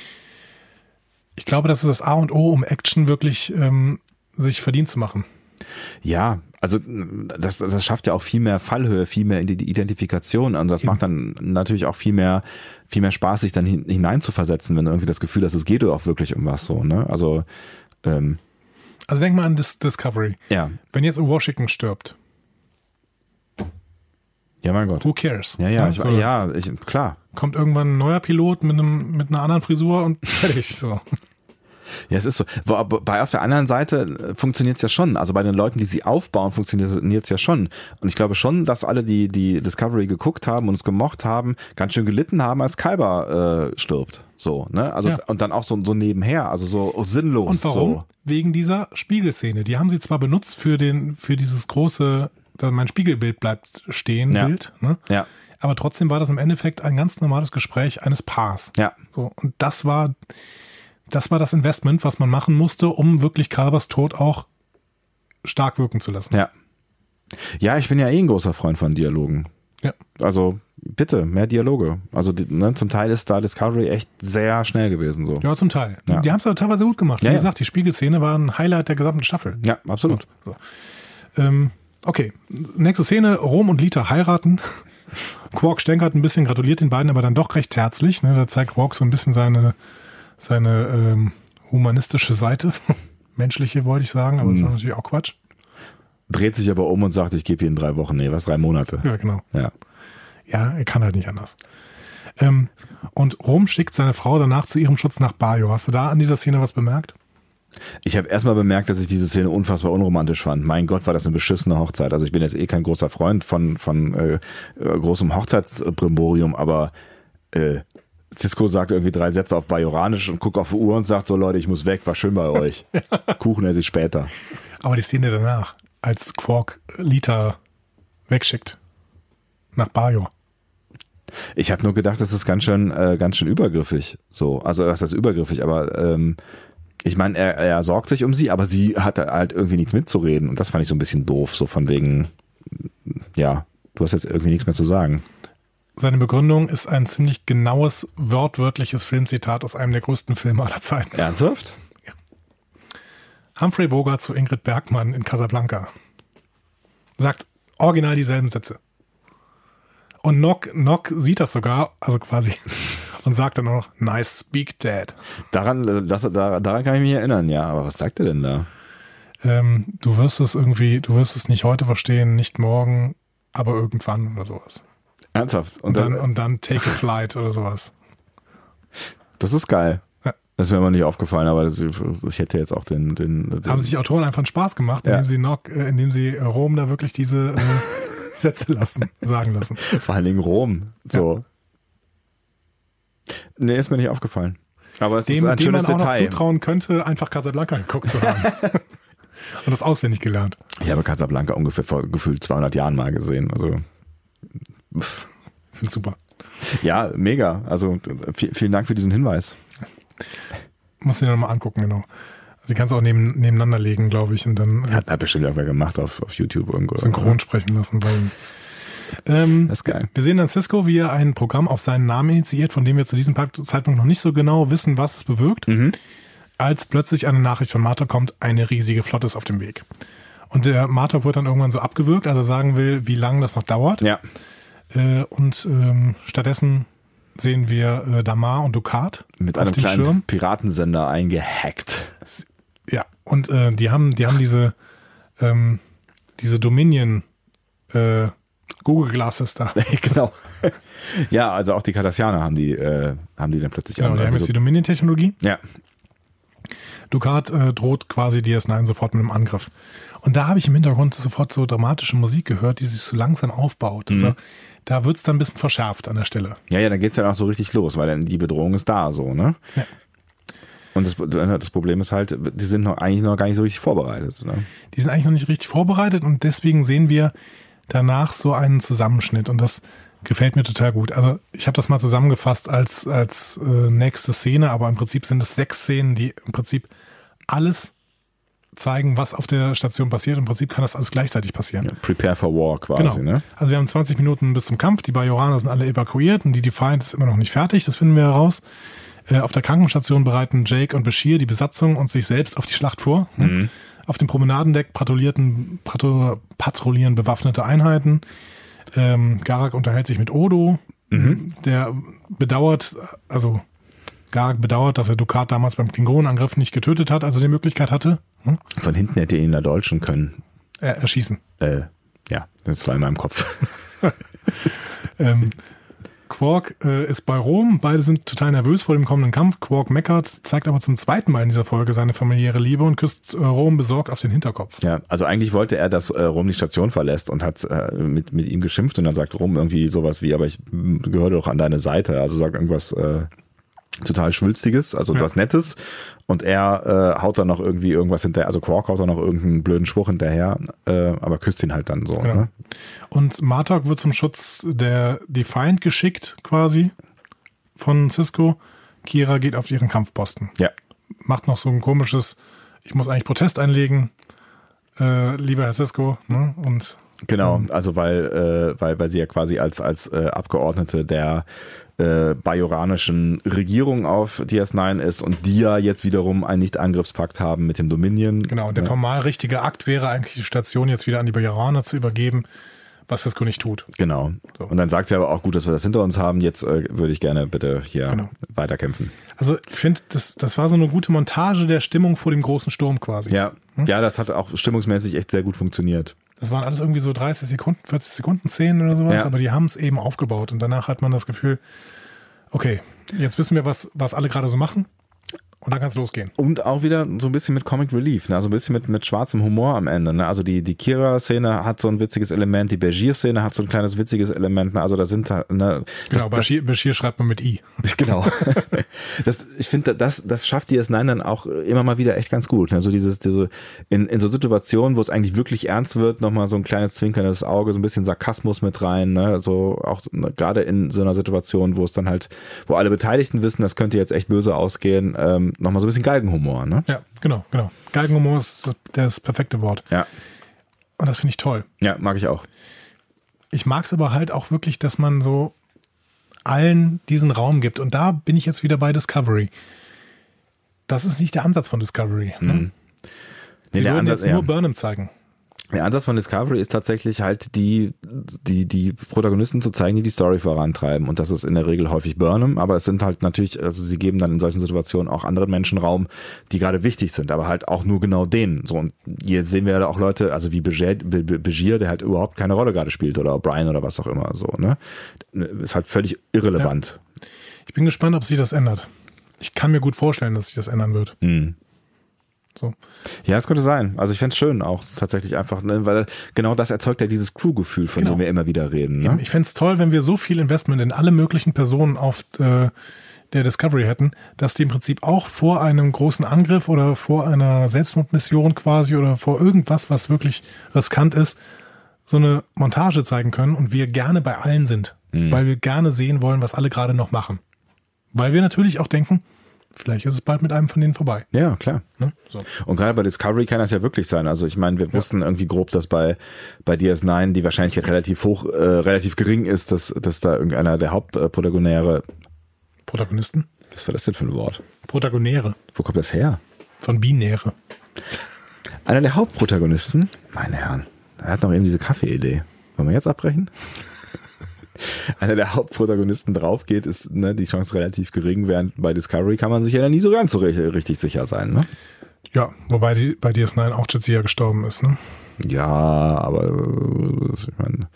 ich glaube, das ist das A und O, um Action wirklich ähm, sich verdient zu machen. Ja, also das, das schafft ja auch viel mehr Fallhöhe, viel mehr Identifikation und das macht dann natürlich auch viel mehr, viel mehr Spaß, sich dann hineinzuversetzen, wenn du irgendwie das Gefühl hast, es geht auch wirklich um was so, ne? Also ähm, also denk mal an das Discovery. Ja. Wenn jetzt Washington stirbt, Ja, mein Gott. Who cares? Ja, ja, ich, ja, ich, klar. Kommt irgendwann ein neuer Pilot mit einem mit einer anderen Frisur und *laughs* fertig. So. Ja, es ist so. Bei auf der anderen Seite äh, funktioniert es ja schon. Also bei den Leuten, die sie aufbauen, funktioniert es ja schon. Und ich glaube schon, dass alle, die die Discovery geguckt haben und es gemocht haben, ganz schön gelitten haben, als Kalber äh, stirbt. So, ne? Also ja. und dann auch so, so nebenher, also so sinnlos. Und warum? So. Wegen dieser Spiegelszene. Die haben sie zwar benutzt für den, für dieses große, mein Spiegelbild bleibt stehen, ja. Bild, ne? Ja. Aber trotzdem war das im Endeffekt ein ganz normales Gespräch eines Paars. Ja. So, und das war, das war das Investment, was man machen musste, um wirklich Kalbers Tod auch stark wirken zu lassen. Ja. Ja, ich bin ja eh ein großer Freund von Dialogen. Ja. Also bitte, mehr Dialoge. Also ne, zum Teil ist da Discovery echt sehr schnell gewesen. So. Ja, zum Teil. Ja. Die haben es teilweise gut gemacht. Wie ja, gesagt, die Spiegelszene war ein Highlight der gesamten Staffel. Ja, absolut. So. Ähm, okay, nächste Szene, Rom und Lita heiraten. *laughs* Quark stänkert ein bisschen, gratuliert den beiden aber dann doch recht herzlich. Ne? Da zeigt Quark so ein bisschen seine seine ähm, humanistische Seite. *laughs* Menschliche wollte ich sagen, aber das ist hm. natürlich auch Quatsch. Dreht sich aber um und sagt, ich gebe Ihnen drei Wochen, nee, was, drei Monate. Ja, genau. Ja, ja er kann halt nicht anders. Ähm, und Rom schickt seine Frau danach zu ihrem Schutz nach Bayo. Hast du da an dieser Szene was bemerkt? Ich habe erstmal bemerkt, dass ich diese Szene unfassbar unromantisch fand. Mein Gott, war das eine beschissene Hochzeit. Also ich bin jetzt eh kein großer Freund von, von äh, großem Hochzeitsbrimborium, aber äh, Cisco sagt irgendwie drei Sätze auf Bajoranisch und guckt auf die Uhr und sagt so, Leute, ich muss weg, war schön bei euch. *laughs* Kuchen esse ich später. Aber die Szene danach, als Quark Lita wegschickt. Nach Bajor. Ich habe nur gedacht, das ist ganz schön, äh, ganz schön übergriffig. So, also das ist übergriffig, aber ähm, ich meine, er, er sorgt sich um sie, aber sie hat halt irgendwie nichts mitzureden und das fand ich so ein bisschen doof, so von wegen, ja, du hast jetzt irgendwie nichts mehr zu sagen. Seine Begründung ist ein ziemlich genaues, wörtwörtliches Filmzitat aus einem der größten Filme aller Zeiten. Ernsthaft? Ja. Humphrey Bogart zu Ingrid Bergmann in Casablanca. Sagt original dieselben Sätze. Und Nock, Nock sieht das sogar, also quasi, *laughs* und sagt dann auch noch, nice speak, Dad. Daran, das, daran kann ich mich erinnern, ja. Aber was sagt er denn da? Ähm, du wirst es irgendwie, du wirst es nicht heute verstehen, nicht morgen, aber irgendwann oder sowas. Ernsthaft? Und, und dann, dann, und dann Take a Flight oder sowas. Das ist geil. Ja. Das ist mir nicht aufgefallen, aber das, ich hätte jetzt auch den, den, den Haben sich Autoren einfach einen Spaß gemacht, indem ja. sie noch, äh, indem sie Rom da wirklich diese äh, *laughs* Sätze lassen, sagen lassen. Vor allen Dingen Rom. So. Ja. Nee, ist mir nicht aufgefallen. Aber es dem, ist ein dem schönes man auch Detail. noch zutrauen könnte, einfach Casablanca geguckt zu haben. *laughs* Und das auswendig gelernt. Ich habe Casablanca ungefähr vor gefühlt 200 Jahren mal gesehen. Also Finde super. Ja, mega. Also vielen Dank für diesen Hinweis. Muss ich dir nochmal angucken, genau. Sie kann es auch neben, nebeneinander legen, glaube ich, und dann. Hat, hat bestimmt auch wer gemacht auf, auf YouTube irgendwo. Synchron oder? sprechen lassen, weil. Ähm, das ist geil. Wir sehen dann Cisco, wie er ein Programm auf seinen Namen initiiert, von dem wir zu diesem Zeitpunkt noch nicht so genau wissen, was es bewirkt. Mhm. Als plötzlich eine Nachricht von Martha kommt, eine riesige Flotte ist auf dem Weg. Und der Martha wird dann irgendwann so abgewürgt, als er sagen will, wie lange das noch dauert. Ja. Äh, und ähm, stattdessen sehen wir äh, Damar und Ducat mit einem kleinen Schirm. Piratensender eingehackt. Ja, und äh, die haben, die haben diese, ähm, diese Dominion äh, Google Glasses da. *laughs* genau. ja, also auch die Cardassianer haben die, äh, haben die dann plötzlich. Genau, die haben jetzt die Dominion-Technologie. Ja. Ducat äh, droht quasi DS9 sofort mit einem Angriff. Und da habe ich im Hintergrund sofort so dramatische Musik gehört, die sich so langsam aufbaut. Also mhm. Da wird es dann ein bisschen verschärft an der Stelle. Ja, ja, dann geht es ja auch so richtig los, weil dann die Bedrohung ist da so, ne? Ja. Und das, das, Problem ist halt, die sind noch eigentlich noch gar nicht so richtig vorbereitet. Ne? Die sind eigentlich noch nicht richtig vorbereitet und deswegen sehen wir danach so einen Zusammenschnitt und das gefällt mir total gut. Also ich habe das mal zusammengefasst als, als äh, nächste Szene, aber im Prinzip sind es sechs Szenen, die im Prinzip alles zeigen, was auf der Station passiert. Im Prinzip kann das alles gleichzeitig passieren. Ja, prepare for war quasi. Genau. Ne? Also wir haben 20 Minuten bis zum Kampf. Die Bajoraner sind alle evakuiert und die Defiant ist immer noch nicht fertig. Das finden wir heraus. Äh, auf der Krankenstation bereiten Jake und Bashir die Besatzung und sich selbst auf die Schlacht vor. Mhm. Auf dem Promenadendeck patrouillierten, patrouillieren bewaffnete Einheiten. Ähm, Garak unterhält sich mit Odo. Mhm. Der bedauert, also Garak bedauert, dass er Dukat damals beim Klingonenangriff nicht getötet hat, als er die Möglichkeit hatte. Hm? Von hinten hätte er ihn erdolchen können. Äh, erschießen. Äh, ja, das war in meinem Kopf. *laughs* ähm, Quark äh, ist bei Rom, beide sind total nervös vor dem kommenden Kampf. Quark meckert, zeigt aber zum zweiten Mal in dieser Folge seine familiäre Liebe und küsst äh, Rom besorgt auf den Hinterkopf. Ja, also eigentlich wollte er, dass äh, Rom die Station verlässt und hat äh, mit, mit ihm geschimpft und dann sagt Rom irgendwie sowas wie, aber ich gehöre doch an deine Seite. Also sagt irgendwas äh, total Schwülstiges, also ja. was Nettes. Und er äh, haut dann noch irgendwie irgendwas hinterher, also Quark haut dann noch irgendeinen blöden Spruch hinterher, äh, aber küsst ihn halt dann so. Genau. Ne? Und Martok wird zum Schutz der Defiant geschickt, quasi, von Cisco. Kira geht auf ihren Kampfposten. Ja. Macht noch so ein komisches, ich muss eigentlich Protest einlegen, äh, lieber Herr Cisco, ne? Und Genau, ähm, also weil, äh, weil, weil sie ja quasi als, als äh, Abgeordnete der äh, bajoranischen Regierung auf DS9 ist und die ja jetzt wiederum einen Nicht-Angriffspakt haben mit dem Dominion. Genau, und der formal richtige Akt wäre eigentlich die Station jetzt wieder an die Bajoraner zu übergeben, was Cisco nicht tut. Genau. So. Und dann sagt sie aber auch, gut, dass wir das hinter uns haben, jetzt äh, würde ich gerne bitte hier genau. weiterkämpfen. Also ich finde, das, das war so eine gute Montage der Stimmung vor dem großen Sturm quasi. Ja, hm? ja das hat auch stimmungsmäßig echt sehr gut funktioniert. Das waren alles irgendwie so 30 Sekunden, 40 Sekunden Szenen oder sowas, ja. aber die haben es eben aufgebaut und danach hat man das Gefühl, okay, jetzt wissen wir, was, was alle gerade so machen. Und dann kann es losgehen. Und auch wieder so ein bisschen mit Comic Relief, ne? also ein bisschen mit, mit schwarzem Humor am Ende. Ne? Also die, die Kira-Szene hat so ein witziges Element, die Bashir-Szene hat so ein kleines witziges Element. Ne? Also da sind ne, das, Genau, Bashir, Bashir schreibt man mit I. *laughs* Genau. das, ich finde, das, das schafft die S9 dann auch immer mal wieder echt ganz gut. Ne? So dieses, diese, in, in so Situationen, wo es eigentlich wirklich ernst wird, nochmal so ein kleines zwinkerndes Auge, so ein bisschen Sarkasmus mit rein. Ne? So auch ne, gerade in so einer Situation, wo es dann halt, wo alle Beteiligten wissen, das könnte jetzt echt böse ausgehen, ähm, nochmal so ein bisschen Galgenhumor, ne? Ja, genau, genau. Galgenhumor ist das, das perfekte Wort. Ja. Und das finde ich toll. Ja, mag ich auch. Ich mag es aber halt auch wirklich, dass man so allen diesen Raum gibt. Und da bin ich jetzt wieder bei Discovery. Das ist nicht der Ansatz von Discovery. Ne? Mhm. Nee, Sie würden Ansatz, jetzt nur ja. Burnham zeigen. Der Ansatz von Discovery ist tatsächlich halt die, die, die Protagonisten zu zeigen, die die Story vorantreiben. Und das ist in der Regel häufig Burnham, aber es sind halt natürlich, also sie geben dann in solchen Situationen auch anderen Menschen Raum, die gerade wichtig sind, aber halt auch nur genau denen. So, und hier sehen wir ja auch Leute, also wie Begier, der halt überhaupt keine Rolle gerade spielt oder Brian oder was auch immer, so, ne? Ist halt völlig irrelevant. Ja. Ich bin gespannt, ob sich das ändert. Ich kann mir gut vorstellen, dass sich das ändern wird. Mhm. So. Ja, es könnte sein. Also ich fände es schön auch tatsächlich einfach, ne? weil genau das erzeugt ja dieses Crew-Gefühl, von genau. dem wir immer wieder reden. Ne? Ich fände es toll, wenn wir so viel Investment in alle möglichen Personen auf äh, der Discovery hätten, dass die im Prinzip auch vor einem großen Angriff oder vor einer Selbstmordmission quasi oder vor irgendwas, was wirklich riskant ist, so eine Montage zeigen können und wir gerne bei allen sind, mhm. weil wir gerne sehen wollen, was alle gerade noch machen. Weil wir natürlich auch denken, vielleicht ist es bald mit einem von denen vorbei. Ja, klar. Ne? So. Und gerade bei Discovery kann das ja wirklich sein. Also ich meine, wir ja. wussten irgendwie grob, dass bei, bei DS9 die Wahrscheinlichkeit relativ hoch, äh, relativ gering ist, dass, dass da irgendeiner der Hauptprotagonäre Protagonisten? Was war das denn für ein Wort? Protagonäre. Wo kommt das her? Von Binäre. Einer der Hauptprotagonisten, meine Herren, er hat noch eben diese Kaffeeidee. Wollen wir jetzt abbrechen? Einer der Hauptprotagonisten drauf geht, ist ne, die Chance relativ gering, während bei Discovery kann man sich ja nie so ganz so richtig sicher sein. Ne? Ja, wobei die, bei DS9 auch Jetsia gestorben ist, ne? Ja, aber äh, ich meine,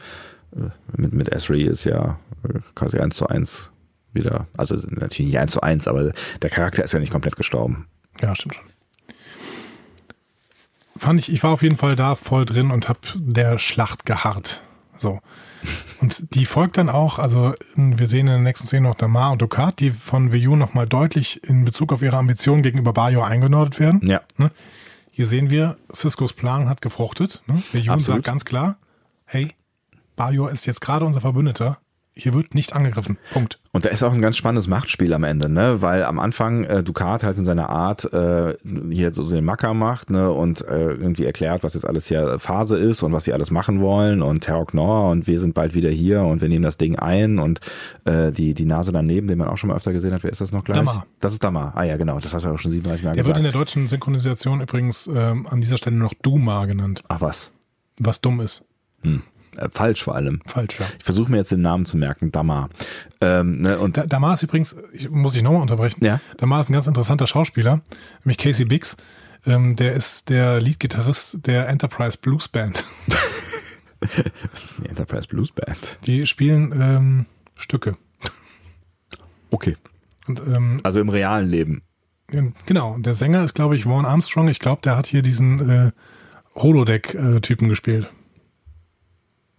äh, mit, mit Esri ist ja äh, quasi eins zu eins wieder, also natürlich nicht eins zu eins, aber der Charakter ist ja nicht komplett gestorben. Ja, stimmt schon. Fand ich, ich war auf jeden Fall da voll drin und hab der Schlacht geharrt. So. Und die folgt dann auch, also wir sehen in der nächsten Szene noch Damar und Ducat, die von Viju nochmal deutlich in Bezug auf ihre Ambitionen gegenüber Bajor eingenordet werden. Ja. Ne? Hier sehen wir, Ciscos Plan hat gefruchtet. Ne? Sagt ganz klar, hey, Bajor ist jetzt gerade unser Verbündeter hier wird nicht angegriffen. Punkt. Und da ist auch ein ganz spannendes Machtspiel am Ende, ne? Weil am Anfang äh, Ducat halt in seiner Art äh, hier so den Macker macht, ne? Und äh, irgendwie erklärt, was jetzt alles hier Phase ist und was sie alles machen wollen und Terror Knorr und wir sind bald wieder hier und wir nehmen das Ding ein und äh, die die Nase daneben, den man auch schon mal öfter gesehen hat. Wer ist das noch gleich? Damar. Das ist Damar. Ah ja, genau. Das hast du auch schon siebenmal gesagt. Der wird in der deutschen Synchronisation übrigens ähm, an dieser Stelle noch Duma genannt. Ach was. Was dumm ist. Hm. Äh, falsch vor allem. Falsch, ja. Ich versuche mir jetzt den Namen zu merken, Damar. Ähm, ne, und da, Damar ist übrigens, ich, muss ich nochmal unterbrechen, ja? Damar ist ein ganz interessanter Schauspieler, nämlich Casey Biggs. Ähm, der ist der Leadgitarrist der Enterprise Blues Band. *laughs* Was ist eine Enterprise Blues Band? Die spielen ähm, Stücke. Okay. Und, ähm, also im realen Leben. Genau. Der Sänger ist, glaube ich, Vaughn Armstrong. Ich glaube, der hat hier diesen äh, Holodeck-Typen gespielt.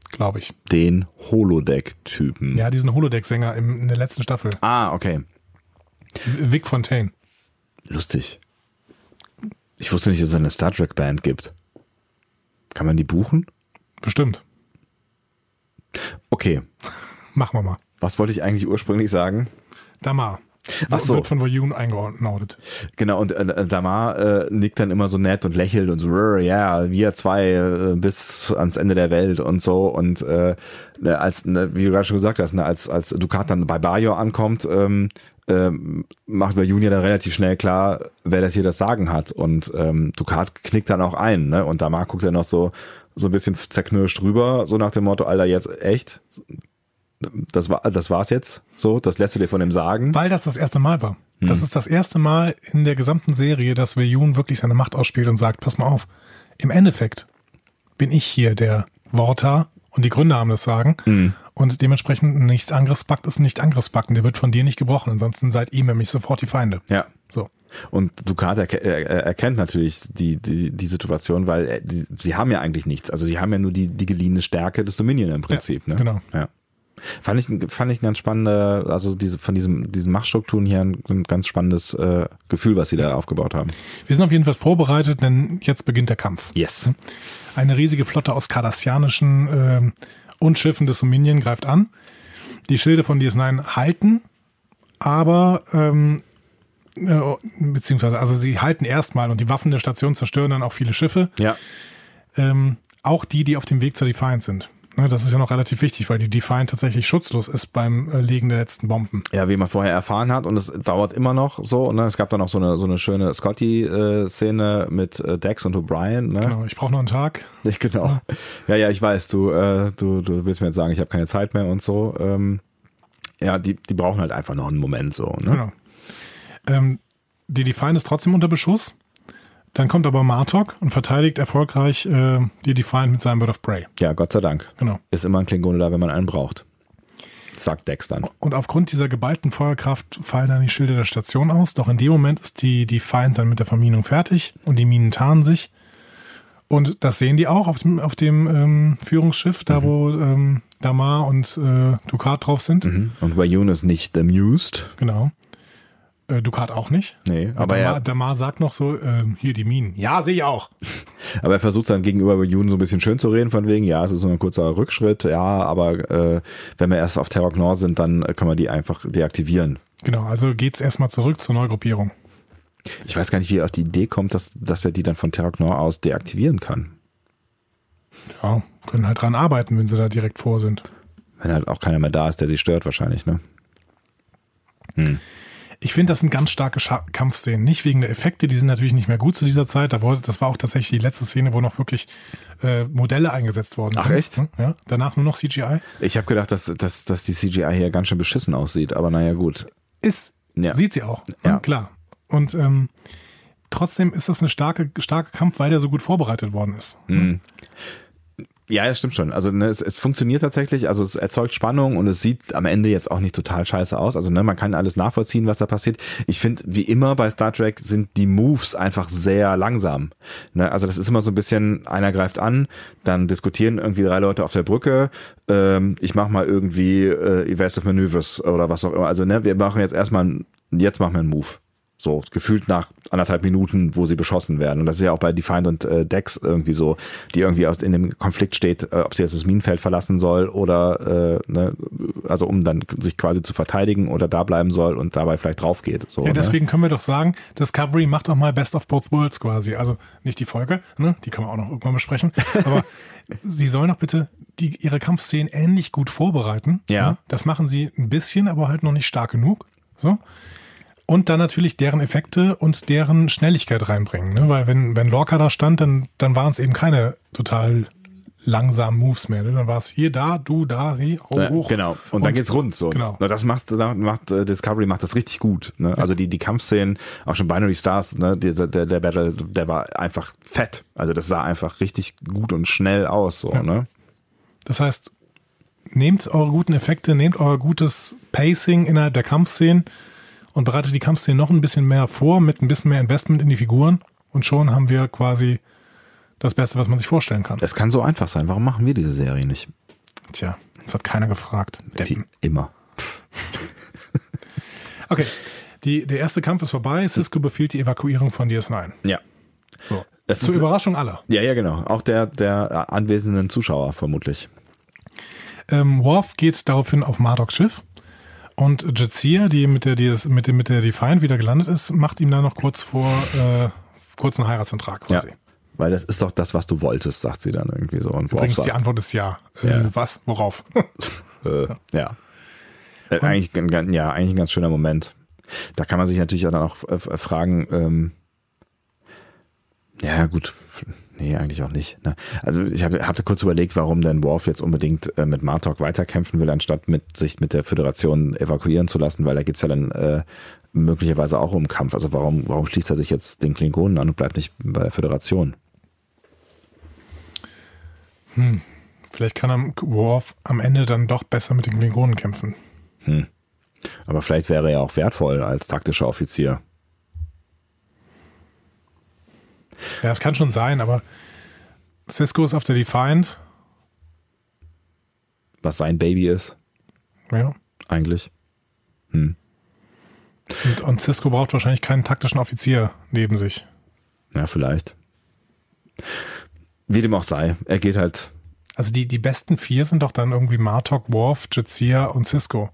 Glaube ich. Den Holodeck-Typen. Ja, diesen Holodeck-Sänger in der letzten Staffel. Ah, okay. Vic Fontaine. Lustig. Ich wusste nicht, dass es eine Star Trek Band gibt. Kann man die buchen? Bestimmt. Okay. *laughs* Machen wir mal. Was wollte ich eigentlich ursprünglich sagen? Damar. Ach so. Wird von Voyun eingeordnet. Genau, und äh, Damar äh, nickt dann immer so nett und lächelt und so, ja, wir zwei äh, bis ans Ende der Welt und so. Und äh, ne, als, ne, wie du gerade schon gesagt hast, ne, als, als Ducat dann bei Bajor ankommt, ähm, ähm, macht Voyun ja dann relativ schnell klar, wer das hier das Sagen hat. Und ähm, Ducat knickt dann auch ein, ne? Und Damar guckt dann noch so, so ein bisschen zerknirscht rüber, so nach dem Motto, Alter, jetzt echt? Das war, das war's jetzt. So, das lässt du dir von dem sagen. Weil das das erste Mal war. Hm. Das ist das erste Mal in der gesamten Serie, dass Veyun wirklich seine Macht ausspielt und sagt, pass mal auf. Im Endeffekt bin ich hier der Worter und die Gründer haben das Sagen. Hm. Und dementsprechend nicht Angriffspakt ist nicht Angriffspakt. Der wird von dir nicht gebrochen. Ansonsten seid ihr nämlich sofort die Feinde. Ja. So. Und Ducat erke erkennt natürlich die, die, die Situation, weil die, sie haben ja eigentlich nichts. Also sie haben ja nur die, die geliehene Stärke des Dominion im Prinzip. Ja, ne? Genau. Ja. Fand ich, fand ich ein ganz spannender, also diese, von diesem, diesen Machtstrukturen hier ein, ein ganz spannendes äh, Gefühl, was sie da aufgebaut haben. Wir sind auf jeden Fall vorbereitet, denn jetzt beginnt der Kampf. Yes. Eine riesige Flotte aus kardassianischen äh, und Schiffen des Dominion greift an. Die Schilde von DS9 halten, aber ähm, äh, beziehungsweise, also sie halten erstmal und die Waffen der Station zerstören dann auch viele Schiffe. Ja. Ähm, auch die, die auf dem Weg zur Defiant sind. Ne, das ist ja noch relativ wichtig, weil die Defiant tatsächlich schutzlos ist beim äh, Legen der letzten Bomben. Ja, wie man vorher erfahren hat und es dauert immer noch so. Ne? Es gab dann auch so eine so eine schöne Scotty-Szene mit äh, Dex und O'Brien. Ne? Genau, ich brauche nur einen Tag. *laughs* Ich, genau. Ja. ja, ich weiß, du, äh, du, du willst mir jetzt sagen, ich habe keine Zeit mehr und so. Ähm, ja, die, die brauchen halt einfach noch einen Moment so. Ne? Genau. Ähm, die Defiant ist trotzdem unter Beschuss. Dann kommt aber Martok und verteidigt erfolgreich äh, die Defiant mit seinem Bird of Prey. Ja, Gott sei Dank. Genau. Ist immer ein Klingone da, wenn man einen braucht. Sagt Dex dann. Und aufgrund dieser geballten Feuerkraft fallen dann die Schilde der Station aus. Doch in dem Moment ist die Defiant dann mit der Verminung fertig und die Minen tarnen sich. Und das sehen die auch auf dem, auf dem ähm, Führungsschiff, da mhm. wo ähm, Damar und äh, Ducat drauf sind. Mhm. Und Wayun ist nicht amused. Genau. Äh, Ducat auch nicht. Nee, aber Damar, er, Damar sagt noch so, äh, hier die Minen. Ja, sehe ich auch. *laughs* aber er versucht dann gegenüber Jun so ein bisschen schön zu reden, von wegen, ja, es ist so ein kurzer Rückschritt, ja, aber äh, wenn wir erst auf Terror Nord sind, dann können wir die einfach deaktivieren. Genau, also geht's erstmal zurück zur Neugruppierung. Ich weiß gar nicht, wie er auf die Idee kommt, dass, dass er die dann von Terror Nord aus deaktivieren kann. Ja, können halt dran arbeiten, wenn sie da direkt vor sind. Wenn halt auch keiner mehr da ist, der sie stört, wahrscheinlich, ne? Hm. Ich finde, das sind ganz starke Scha Kampfszenen. Nicht wegen der Effekte, die sind natürlich nicht mehr gut zu dieser Zeit. Da wurde, das war auch tatsächlich die letzte Szene, wo noch wirklich äh, Modelle eingesetzt worden sind. Ach echt? Ja, danach nur noch CGI. Ich habe gedacht, dass, dass, dass die CGI hier ganz schön beschissen aussieht, aber naja, gut. Ist, ja. sieht sie auch. Ja. ja klar. Und ähm, trotzdem ist das eine starke, starke Kampf, weil der so gut vorbereitet worden ist. Mhm. Ja, das stimmt schon. Also ne, es, es funktioniert tatsächlich, also es erzeugt Spannung und es sieht am Ende jetzt auch nicht total scheiße aus. Also ne, man kann alles nachvollziehen, was da passiert. Ich finde, wie immer bei Star Trek sind die Moves einfach sehr langsam. Ne, also das ist immer so ein bisschen, einer greift an, dann diskutieren irgendwie drei Leute auf der Brücke, ähm, ich mach mal irgendwie äh, Evasive Maneuvers oder was auch immer. Also ne, wir machen jetzt erstmal, jetzt machen wir einen Move. So, gefühlt nach anderthalb Minuten, wo sie beschossen werden. Und das ist ja auch bei Defiant und äh, Dex irgendwie so, die irgendwie aus in dem Konflikt steht, äh, ob sie jetzt das Minenfeld verlassen soll oder äh, ne, also um dann sich quasi zu verteidigen oder da bleiben soll und dabei vielleicht drauf geht. So, ja, deswegen ne? können wir doch sagen, Discovery macht doch mal Best of Both Worlds quasi. Also nicht die Folge, ne? die kann man auch noch irgendwann besprechen. *laughs* Aber sie sollen doch bitte die, ihre Kampfszenen ähnlich gut vorbereiten. Ja. Ne? Das machen sie ein bisschen, aber halt noch nicht stark genug. So. Und dann natürlich deren Effekte und deren Schnelligkeit reinbringen. Ne? Weil wenn, wenn Lorca da stand, dann, dann waren es eben keine total langsamen Moves mehr. Ne? Dann war es hier, da, du, da, hier, hoch, hoch. Genau. Und, und dann geht's rund. So. Genau. Das macht, macht äh, Discovery macht das richtig gut. Ne? Ja. Also die, die Kampfszenen, auch schon Binary Stars, ne? der, der, der Battle, der war einfach fett. Also das sah einfach richtig gut und schnell aus. So, ja. ne? Das heißt, nehmt eure guten Effekte, nehmt euer gutes Pacing innerhalb der Kampfszenen und bereitet die Kampfszenen noch ein bisschen mehr vor mit ein bisschen mehr Investment in die Figuren und schon haben wir quasi das Beste, was man sich vorstellen kann. Es kann so einfach sein. Warum machen wir diese Serie nicht? Tja, das hat keiner gefragt. Deppen. Immer. *laughs* okay, die, der erste Kampf ist vorbei. Cisco befiehlt die Evakuierung von DS9. Ja. So. Das Zur Überraschung aller. Ja, ja, genau. Auch der, der anwesenden Zuschauer vermutlich. Ähm, Worf geht daraufhin auf Mardoks Schiff und Jadzia, die mit der, die mit, dem, mit der Defiant wieder gelandet ist, macht ihm dann noch kurz vor äh, kurzen Heiratsantrag quasi. Ja. Weil das ist doch das, was du wolltest, sagt sie dann irgendwie so. Und Übrigens, die Antwort ist ja. Äh, ja. Was? Worauf? *laughs* äh, ja. Äh, eigentlich, ja, eigentlich ein ganz schöner Moment. Da kann man sich natürlich dann auch fragen, ähm, ja gut, nee, eigentlich auch nicht. Ne? Also ich habe hab kurz überlegt, warum denn Worf jetzt unbedingt äh, mit Martok weiterkämpfen will, anstatt mit sich mit der Föderation evakuieren zu lassen, weil da geht's ja dann äh, möglicherweise auch um Kampf. Also warum, warum schließt er sich jetzt den Klingonen an und bleibt nicht bei der Föderation? Hm. Vielleicht kann er Worf am Ende dann doch besser mit den Klingonen kämpfen. Hm. Aber vielleicht wäre er auch wertvoll als taktischer Offizier. Ja, es kann schon sein, aber Cisco ist auf der Defiant. Was sein Baby ist. Ja. Eigentlich. Hm. Und, und Cisco braucht wahrscheinlich keinen taktischen Offizier neben sich. Ja, vielleicht. Wie dem auch sei, er geht halt. Also die, die besten vier sind doch dann irgendwie Martok, Worf, Jadzia und Cisco.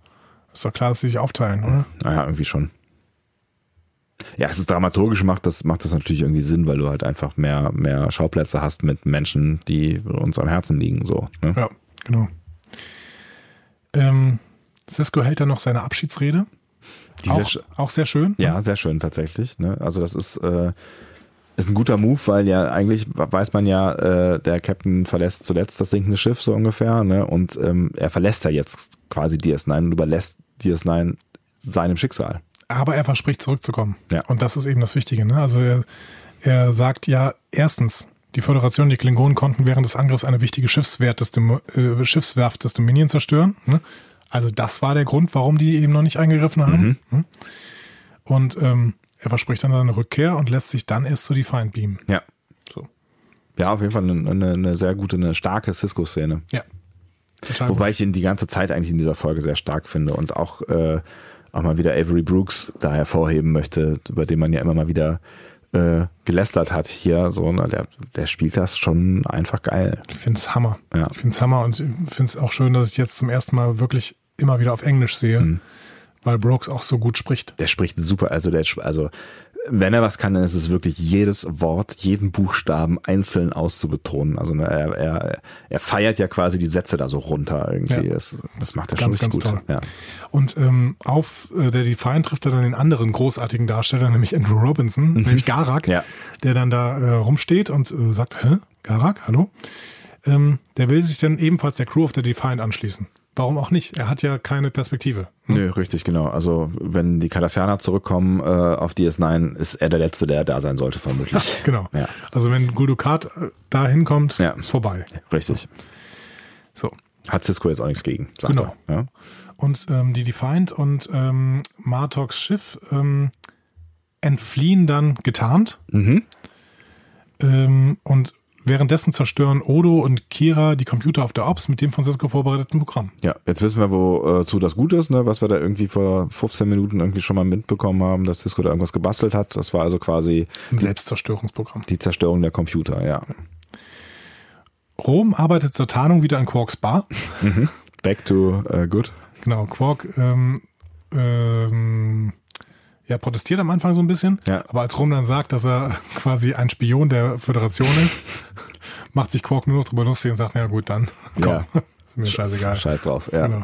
Ist doch klar, dass sie sich aufteilen, oder? Naja, irgendwie schon. Ja, es ist dramaturgisch macht das, macht das natürlich irgendwie Sinn, weil du halt einfach mehr, mehr Schauplätze hast mit Menschen, die uns am Herzen liegen, so. Ne? Ja, genau. Ähm, Cisco hält dann noch seine Abschiedsrede. Auch, auch, sehr schön. Ja, sehr schön tatsächlich. Ne? Also das ist, äh, ist ein guter Move, weil ja eigentlich weiß man ja, äh, der Captain verlässt zuletzt das sinkende Schiff so ungefähr, ne? Und ähm, er verlässt ja jetzt quasi DS9 und überlässt DS9 seinem Schicksal. Aber er verspricht zurückzukommen. Ja. Und das ist eben das Wichtige. Ne? Also er, er sagt ja, erstens, die Föderation, die Klingonen konnten während des Angriffs eine wichtige Schiffswerft des, äh, Schiffswerft des Dominion zerstören. Ne? Also das war der Grund, warum die eben noch nicht eingegriffen haben. Mhm. Ne? Und ähm, er verspricht dann seine Rückkehr und lässt sich dann erst zu Defiant beamen. Ja. So. Ja, auf jeden Fall eine, eine, eine sehr gute, eine starke Cisco-Szene. Ja. Total Wobei gut. ich ihn die ganze Zeit eigentlich in dieser Folge sehr stark finde und auch äh, auch mal wieder Avery Brooks da hervorheben möchte, über den man ja immer mal wieder äh, gelästert hat hier, so, ne, der, der spielt das schon einfach geil. Ich finde es Hammer. Ja. Ich finde es Hammer und ich finde es auch schön, dass ich jetzt zum ersten Mal wirklich immer wieder auf Englisch sehe, mhm. weil Brooks auch so gut spricht. Der spricht super, also der, also wenn er was kann, dann ist es wirklich jedes Wort, jeden Buchstaben einzeln auszubetonen. Also ne, er, er, er feiert ja quasi die Sätze da so runter irgendwie. Ja. Das, das macht er ganz, schon ganz gut. Toll. Ja. Und ähm, auf äh, der Defiant trifft er dann den anderen großartigen Darsteller, nämlich Andrew Robinson, mhm. nämlich Garak, ja. der dann da äh, rumsteht und äh, sagt, hä, Garak, hallo? Ähm, der will sich dann ebenfalls der Crew of the Defiant anschließen. Warum auch nicht? Er hat ja keine Perspektive. Hm? Nö, richtig, genau. Also wenn die Cardassianer zurückkommen äh, auf DS9, ist er der Letzte, der da sein sollte, vermutlich. *laughs* genau. Ja. Also wenn Guldukat äh, da hinkommt, ja. ist vorbei. Richtig. So. Hat Cisco jetzt auch nichts gegen. genau. Er. Ja? Und ähm, die Defiant und ähm, Martoks Schiff ähm, entfliehen dann getarnt. Mhm. Ähm, und Währenddessen zerstören Odo und Kira die Computer auf der Ops mit dem von Cisco vorbereiteten Programm. Ja, jetzt wissen wir, wozu das gut ist, ne? was wir da irgendwie vor 15 Minuten irgendwie schon mal mitbekommen haben, dass Cisco da irgendwas gebastelt hat. Das war also quasi ein Selbstzerstörungsprogramm. Die Zerstörung der Computer, ja. Rom arbeitet zur Tarnung wieder in Quarks Bar. Mhm. Back to uh, good. Genau, Quark ähm, ähm, ja, protestiert am Anfang so ein bisschen. Ja. Aber als Rom dann sagt, dass er *laughs* quasi ein Spion der Föderation ist, *laughs* macht sich Quark nur noch drüber lustig und sagt, na gut, dann komm, ja. *laughs* ist mir scheißegal. Scheiß drauf, ja. Genau.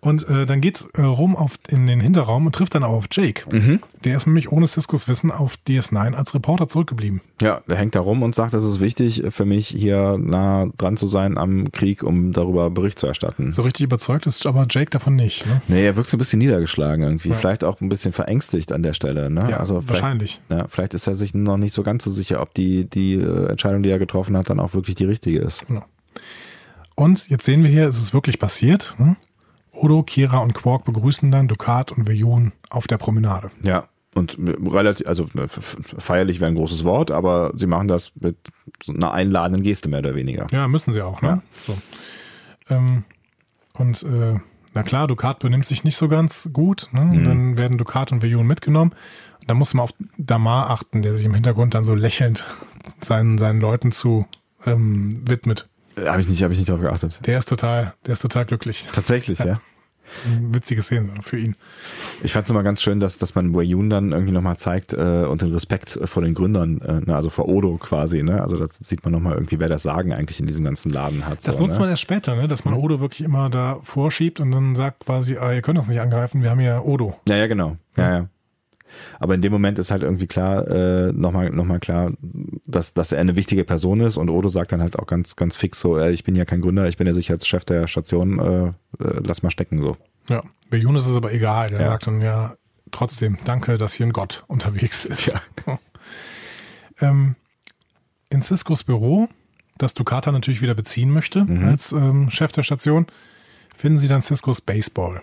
Und äh, dann geht äh, Rom auf, in den Hinterraum und trifft dann auch auf Jake. Mhm. Der ist nämlich ohne Ciscos Wissen auf DS9 als Reporter zurückgeblieben. Ja, der hängt da rum und sagt, es ist wichtig für mich, hier nah dran zu sein am Krieg, um darüber Bericht zu erstatten. So richtig überzeugt ist aber Jake davon nicht. Ne? Nee, er wirkt so ein bisschen niedergeschlagen irgendwie. Ja. Vielleicht auch ein bisschen verängstigt an der Stelle. Ne? Ja, also wahrscheinlich. Ja, vielleicht ist er sich noch nicht so ganz so sicher, ob die, die äh, Entscheidung, die er getroffen hat, dann auch wirklich die richtige ist. Genau. Und jetzt sehen wir hier, es ist wirklich passiert. Ne? Odo, Kira und Quark begrüßen dann Dukat und Veyun auf der Promenade. Ja, und relativ, also ne, feierlich wäre ein großes Wort, aber sie machen das mit so einer einladenden Geste mehr oder weniger. Ja, müssen sie auch. Ne? Ja. So. Ähm, und äh, na klar, Ducat benimmt sich nicht so ganz gut. Ne? Mhm. Dann werden Ducat und Veyun mitgenommen. Dann muss man auf Damar achten, der sich im Hintergrund dann so lächelnd *laughs* seinen, seinen Leuten zu ähm, widmet. Habe ich nicht, habe ich nicht darauf geachtet. Der ist total, der ist total glücklich. Tatsächlich, ja. ja. Das ist eine witzige Szene für ihn. Ich fand es immer ganz schön, dass, dass man Wayun dann irgendwie nochmal zeigt äh, und den Respekt vor den Gründern, äh, ne, also vor Odo quasi, ne? Also das sieht man nochmal irgendwie, wer das Sagen eigentlich in diesem ganzen Laden hat. Das so, nutzt ne? man erst später, ne? Dass man mhm. Odo wirklich immer da vorschiebt und dann sagt quasi, ah, ihr könnt das nicht angreifen, wir haben ja Odo. Ja, ja, genau. Ja, ja. Aber in dem Moment ist halt irgendwie klar, äh, nochmal noch mal klar, dass, dass er eine wichtige Person ist und Odo sagt dann halt auch ganz, ganz fix so, äh, ich bin ja kein Gründer, ich bin ja Sicherheitschef der Station, äh, äh, lass mal stecken so. Ja, bei Yunus ist es aber egal, der ja. sagt dann ja trotzdem, danke, dass hier ein Gott *laughs* unterwegs ist. Ja. *laughs* ähm, in Ciscos Büro, das Ducata natürlich wieder beziehen möchte mhm. als ähm, Chef der Station, finden sie dann Ciscos Baseball.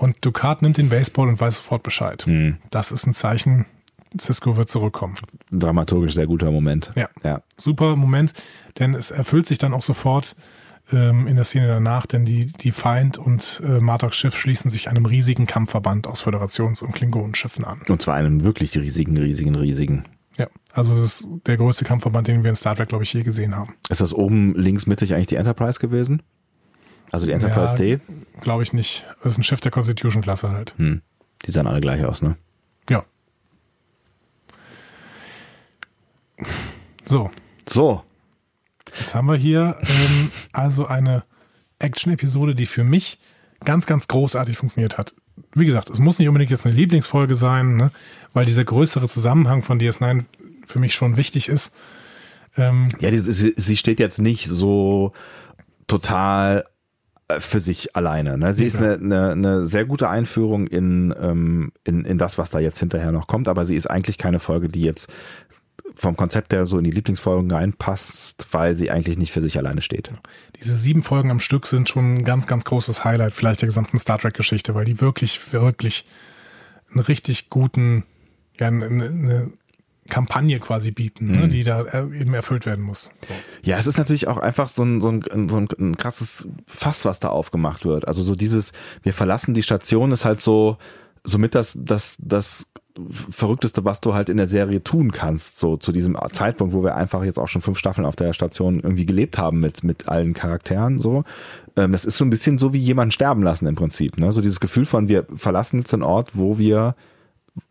Und Ducat nimmt den Baseball und weiß sofort Bescheid. Mhm. Das ist ein Zeichen, Cisco wird zurückkommen. Dramaturgisch sehr guter Moment. Ja. ja. Super Moment, denn es erfüllt sich dann auch sofort ähm, in der Szene danach, denn die, die Feind und äh, Martoks Schiff schließen sich einem riesigen Kampfverband aus Föderations- und Klingonenschiffen an. Und zwar einem wirklich riesigen, riesigen, riesigen. Ja, also das ist der größte Kampfverband, den wir in Star Trek, glaube ich, je gesehen haben. Ist das oben links mittig eigentlich die Enterprise gewesen? Also die Enterprise ja, D? Glaube ich nicht. Das ist ein Schiff der Constitution-Klasse halt. Hm. Die sahen alle gleich aus, ne? Ja. So. So. Jetzt haben wir hier ähm, also eine Action-Episode, die für mich ganz, ganz großartig funktioniert hat. Wie gesagt, es muss nicht unbedingt jetzt eine Lieblingsfolge sein, ne? weil dieser größere Zusammenhang von DS9 für mich schon wichtig ist. Ähm, ja, die, sie, sie steht jetzt nicht so total für sich alleine. Ne? Sie ja. ist eine, eine, eine sehr gute Einführung in, ähm, in, in das, was da jetzt hinterher noch kommt, aber sie ist eigentlich keine Folge, die jetzt vom Konzept her so in die Lieblingsfolgen reinpasst, weil sie eigentlich nicht für sich alleine steht. Diese sieben Folgen am Stück sind schon ein ganz, ganz großes Highlight vielleicht der gesamten Star Trek-Geschichte, weil die wirklich, wirklich einen richtig guten, ja, eine, eine Kampagne quasi bieten, ne, mhm. ne, die da äh, eben erfüllt werden muss. So. Ja, es ist natürlich auch einfach so ein, so, ein, so ein krasses Fass, was da aufgemacht wird. Also so dieses, wir verlassen die Station ist halt so, somit das, das, das Verrückteste, was du halt in der Serie tun kannst, so zu diesem Zeitpunkt, wo wir einfach jetzt auch schon fünf Staffeln auf der Station irgendwie gelebt haben mit, mit allen Charakteren, so. Ähm, das ist so ein bisschen so wie jemanden sterben lassen im Prinzip, ne? So dieses Gefühl von, wir verlassen jetzt einen Ort, wo wir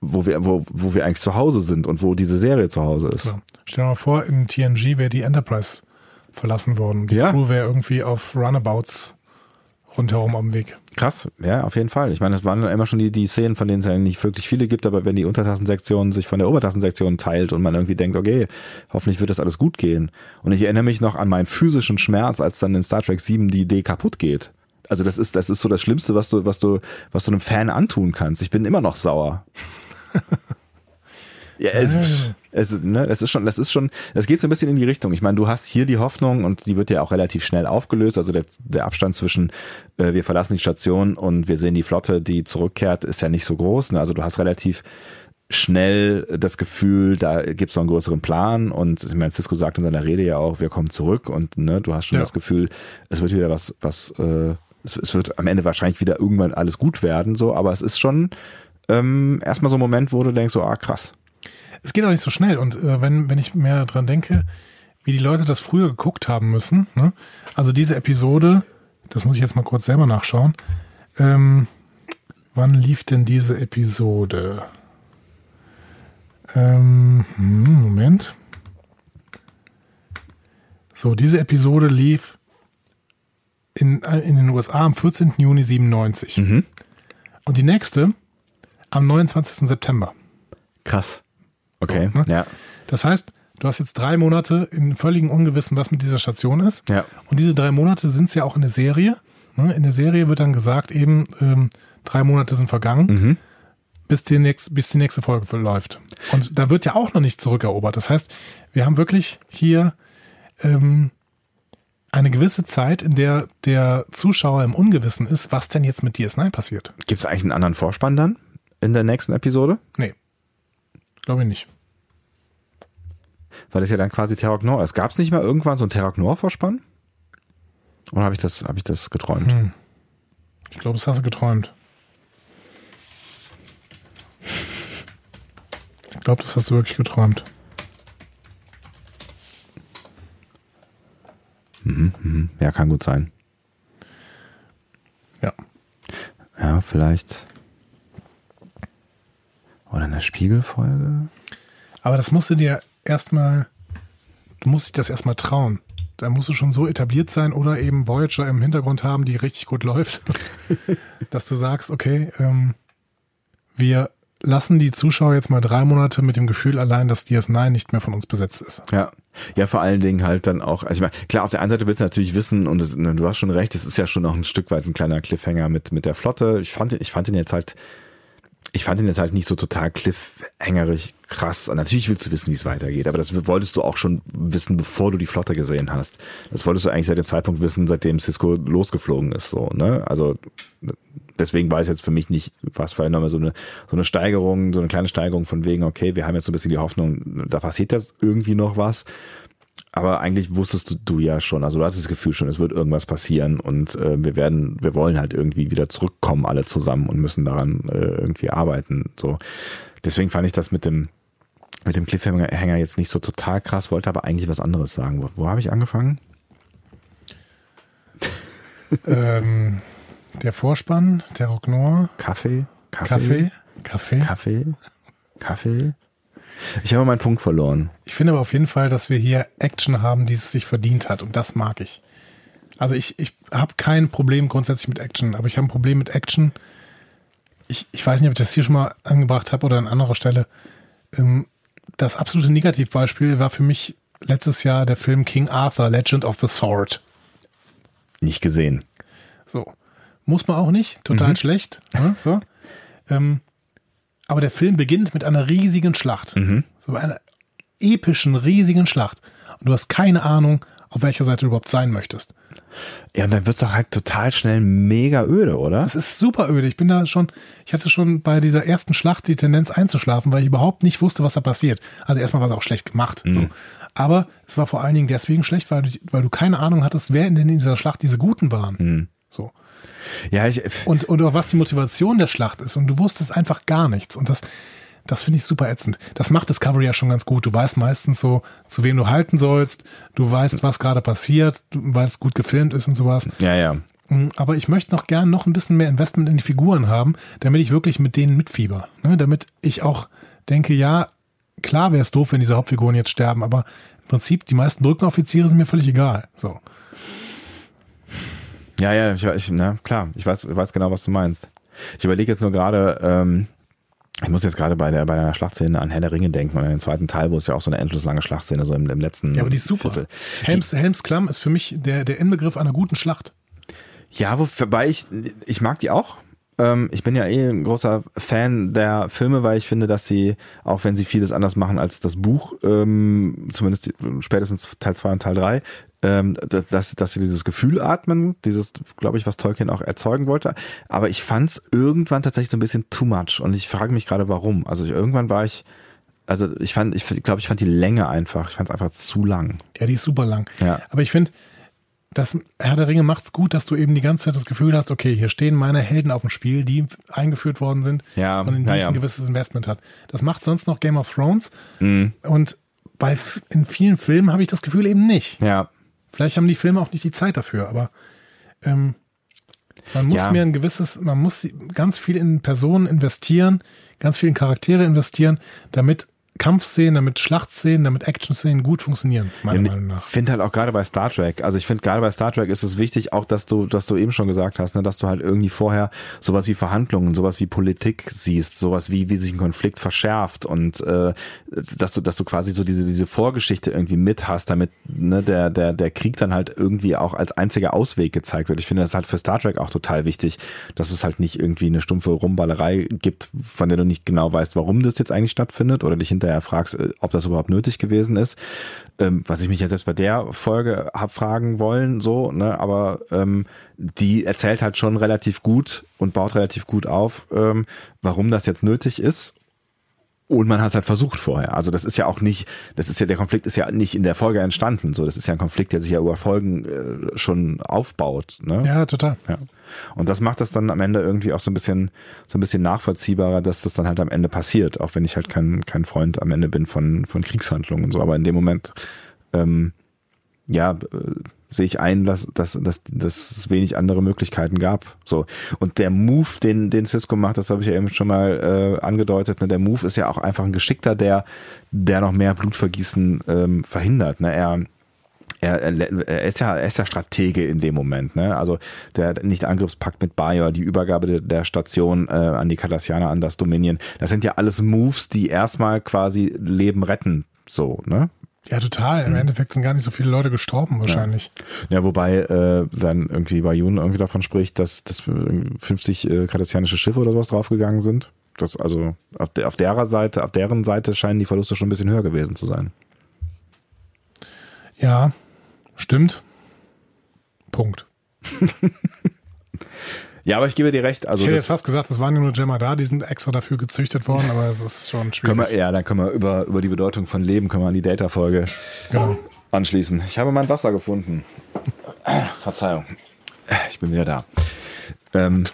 wo wir, wo, wo wir eigentlich zu Hause sind und wo diese Serie zu Hause ist. Klar. Stell dir mal vor, in TNG wäre die Enterprise verlassen worden. Die ja. Crew wäre irgendwie auf Runabouts rundherum am Weg. Krass, ja, auf jeden Fall. Ich meine, das waren immer schon die, die Szenen, von denen es ja nicht wirklich viele gibt, aber wenn die Untertassensektion sich von der Obertassensektion teilt und man irgendwie denkt, okay, hoffentlich wird das alles gut gehen. Und ich erinnere mich noch an meinen physischen Schmerz, als dann in Star Trek 7 die Idee kaputt geht. Also das ist, das ist so das Schlimmste, was du, was du, was du einem Fan antun kannst. Ich bin immer noch sauer. *laughs* ja, es, es, ne, es ist schon, das ist schon, das geht so ein bisschen in die Richtung. Ich meine, du hast hier die Hoffnung und die wird ja auch relativ schnell aufgelöst. Also der, der Abstand zwischen äh, wir verlassen die Station und wir sehen die Flotte, die zurückkehrt, ist ja nicht so groß. Ne? Also du hast relativ schnell das Gefühl, da gibt es noch einen größeren Plan und ich meine, Cisco sagt in seiner Rede ja auch, wir kommen zurück und ne, du hast schon ja. das Gefühl, es wird wieder was, was äh, es, es, wird am Ende wahrscheinlich wieder irgendwann alles gut werden, so, aber es ist schon ähm, erstmal so ein Moment, wo du denkst, so, ah, krass. Es geht auch nicht so schnell und äh, wenn, wenn ich mehr dran denke, wie die Leute das früher geguckt haben müssen, ne? also diese Episode, das muss ich jetzt mal kurz selber nachschauen, ähm, wann lief denn diese Episode? Ähm, hm, Moment. So, diese Episode lief in, äh, in den USA am 14. Juni 97. Mhm. Und die nächste am 29. September. Krass. Okay, so, ne? ja. Das heißt, du hast jetzt drei Monate in völligem Ungewissen, was mit dieser Station ist. Ja. Und diese drei Monate sind es ja auch in der Serie. Ne? In der Serie wird dann gesagt, eben ähm, drei Monate sind vergangen, mhm. bis, die nächst, bis die nächste Folge läuft. Und da wird ja auch noch nicht zurückerobert. Das heißt, wir haben wirklich hier ähm, eine gewisse Zeit, in der der Zuschauer im Ungewissen ist, was denn jetzt mit DS9 passiert. Gibt es eigentlich einen anderen Vorspann dann in der nächsten Episode? Nee. Glaube ich nicht. Weil das ja dann quasi Terror Gnor ist. Gab es nicht mal irgendwann so einen Terror Gnor Vorspann? Oder habe ich das, habe ich das geträumt? Hm. Ich glaube, das hast du geträumt. Ich glaube, das hast du wirklich geträumt. Mhm, mhm. Ja, kann gut sein. Ja. Ja, vielleicht. Oder eine Spiegelfolge. Aber das musst du dir erstmal, du musst dich das erstmal trauen. Da musst du schon so etabliert sein oder eben Voyager im Hintergrund haben, die richtig gut läuft, *laughs* dass du sagst, okay, ähm, wir lassen die Zuschauer jetzt mal drei Monate mit dem Gefühl allein, dass DS9 nicht mehr von uns besetzt ist. Ja. Ja, vor allen Dingen halt dann auch, also ich meine, klar, auf der einen Seite willst du natürlich wissen, und das, du hast schon recht, es ist ja schon noch ein Stück weit ein kleiner Cliffhanger mit, mit der Flotte. Ich fand, ich fand ihn jetzt halt, ich fand ihn jetzt halt nicht so total cliffhangerig krass. Und natürlich willst du wissen, wie es weitergeht, aber das wolltest du auch schon wissen, bevor du die Flotte gesehen hast. Das wolltest du eigentlich seit dem Zeitpunkt wissen, seitdem Cisco losgeflogen ist, so, ne? Also, deswegen war es jetzt für mich nicht, was für nochmal so eine, so eine Steigerung, so eine kleine Steigerung von wegen, okay, wir haben jetzt so ein bisschen die Hoffnung, da passiert jetzt irgendwie noch was. Aber eigentlich wusstest du, du ja schon, also du hast das Gefühl schon, es wird irgendwas passieren und äh, wir werden, wir wollen halt irgendwie wieder zurückkommen, alle zusammen und müssen daran äh, irgendwie arbeiten. So, deswegen fand ich das mit dem mit dem Cliffhanger jetzt nicht so total krass, wollte aber eigentlich was anderes sagen. Wo, wo habe ich angefangen? *laughs* ähm, der Vorspann, der Rock Noir. Kaffee. Kaffee. Kaffee. Kaffee. Kaffee. Ich habe meinen Punkt verloren. Ich finde aber auf jeden Fall, dass wir hier Action haben, die es sich verdient hat. Und das mag ich. Also ich, ich habe kein Problem grundsätzlich mit Action, aber ich habe ein Problem mit Action. Ich, ich weiß nicht, ob ich das hier schon mal angebracht habe oder an anderer Stelle. Ähm, das absolute Negativbeispiel war für mich letztes Jahr der Film King Arthur, Legend of the Sword. Nicht gesehen. So. Muss man auch nicht. Total mhm. schlecht. Ne? So. *laughs* Ähm, aber der Film beginnt mit einer riesigen Schlacht. Mhm. So einer epischen, riesigen Schlacht. Und du hast keine Ahnung, auf welcher Seite du überhaupt sein möchtest. Ja, und dann wird es doch halt total schnell mega öde, oder? Es ist super öde. Ich bin da schon, ich hatte schon bei dieser ersten Schlacht die Tendenz einzuschlafen, weil ich überhaupt nicht wusste, was da passiert. Also erstmal war es auch schlecht gemacht. Mhm. So. Aber es war vor allen Dingen deswegen schlecht, weil du, weil du keine Ahnung hattest, wer in dieser Schlacht diese Guten waren. Mhm. So. Ja, ich. Und, und was die Motivation der Schlacht ist. Und du wusstest einfach gar nichts. Und das, das finde ich super ätzend. Das macht Discovery ja schon ganz gut. Du weißt meistens so, zu wem du halten sollst. Du weißt, was gerade passiert, weil es gut gefilmt ist und sowas. Ja, ja. Mm, aber ich möchte noch gern noch ein bisschen mehr Investment in die Figuren haben, damit ich wirklich mit denen mitfieber. Ne? Damit ich auch denke, ja, klar wäre es doof, wenn diese Hauptfiguren jetzt sterben, aber im Prinzip, die meisten Brückenoffiziere sind mir völlig egal. So. Ja, ja, ich, ich, na, klar, ich weiß, ich weiß genau, was du meinst. Ich überlege jetzt nur gerade, ähm, ich muss jetzt gerade bei der bei der Schlachtszene an Herr der Ringe denken und an den zweiten Teil, wo es ja auch so eine endlos lange Schlachtszene so im, im letzten. Ja, aber die ist super. Viertel. Helms, Helms Klamm ist für mich der der Inbegriff einer guten Schlacht. Ja, wobei ich ich mag die auch. Ähm, ich bin ja eh ein großer Fan der Filme, weil ich finde, dass sie, auch wenn sie vieles anders machen als das Buch, ähm, zumindest spätestens Teil 2 und Teil 3, ähm, dass, dass sie dieses Gefühl atmen, dieses, glaube ich, was Tolkien auch erzeugen wollte. Aber ich fand es irgendwann tatsächlich so ein bisschen too much und ich frage mich gerade, warum. Also ich, irgendwann war ich, also ich fand, ich glaube, ich fand die Länge einfach, ich fand es einfach zu lang. Ja, die ist super lang. Ja. Aber ich finde, das Herr der Ringe macht's gut, dass du eben die ganze Zeit das Gefühl hast, okay, hier stehen meine Helden auf dem Spiel, die eingeführt worden sind ja, und in die ja, ich ein gewisses Investment hat. Das macht sonst noch Game of Thrones mhm. und bei in vielen Filmen habe ich das Gefühl eben nicht. Ja. Vielleicht haben die Filme auch nicht die Zeit dafür, aber ähm, man muss ja. mir ein gewisses, man muss ganz viel in Personen investieren, ganz viel in Charaktere investieren, damit Kampfszenen, damit Schlachtszenen, damit Action-Szenen gut funktionieren, meiner ja, Meinung nach. Ich finde halt auch gerade bei Star Trek, also ich finde gerade bei Star Trek ist es wichtig, auch dass du, dass du eben schon gesagt hast, ne, dass du halt irgendwie vorher sowas wie Verhandlungen, sowas wie Politik siehst, sowas wie, wie sich ein Konflikt verschärft und äh, dass du, dass du quasi so diese, diese Vorgeschichte irgendwie mit hast, damit ne, der, der, der Krieg dann halt irgendwie auch als einziger Ausweg gezeigt wird. Ich finde das halt für Star Trek auch total wichtig, dass es halt nicht irgendwie eine stumpfe Rumballerei gibt, von der du nicht genau weißt, warum das jetzt eigentlich stattfindet oder dich hinterher fragst, äh, ob das überhaupt nötig gewesen ist. Ähm, was ich mich ja selbst bei der Folge hab fragen wollen, so, ne, aber ähm, die erzählt halt schon relativ gut und baut relativ gut auf, ähm, warum das jetzt nötig ist und man hat es halt versucht vorher. Also das ist ja auch nicht, das ist ja, der Konflikt ist ja nicht in der Folge entstanden. So, das ist ja ein Konflikt, der sich ja über Folgen äh, schon aufbaut. Ne? Ja, total. Ja. Und das macht das dann am Ende irgendwie auch so ein bisschen, so ein bisschen nachvollziehbarer, dass das dann halt am Ende passiert. Auch wenn ich halt kein, kein Freund am Ende bin von, von Kriegshandlungen und so. Aber in dem Moment, ähm, ja, äh, sehe ich ein, dass, dass, dass, dass es wenig andere Möglichkeiten gab. So. Und der Move, den, den Cisco macht, das habe ich ja eben schon mal äh, angedeutet, ne? der Move ist ja auch einfach ein Geschickter, der, der noch mehr Blutvergießen ähm, verhindert. Ne? Er, er, er, ist ja, er ist ja Stratege in dem Moment, ne? Also der nicht Angriffspakt mit Bayer, die Übergabe der, der Station äh, an die Cardassianer, an das Dominion, das sind ja alles Moves, die erstmal quasi Leben retten, so, ne? Ja, total. Im mhm. Endeffekt sind gar nicht so viele Leute gestorben wahrscheinlich. Ja, ja wobei äh, dann irgendwie Bayun irgendwie davon spricht, dass, dass 50 äh, kardassianische Schiffe oder sowas draufgegangen sind. Das also auf, der, auf derer Seite, auf deren Seite scheinen die Verluste schon ein bisschen höher gewesen zu sein. Ja, stimmt. Punkt. *laughs* Ja, aber ich gebe dir recht. Also ich hätte jetzt fast gesagt, es waren nur Gemma da, die sind extra dafür gezüchtet worden, aber es ist schon *laughs* schwierig. Wir, ja, dann können wir über, über die Bedeutung von Leben können wir an die Data-Folge genau. anschließen. Ich habe mein Wasser gefunden. Verzeihung. Ich bin wieder da. Ähm,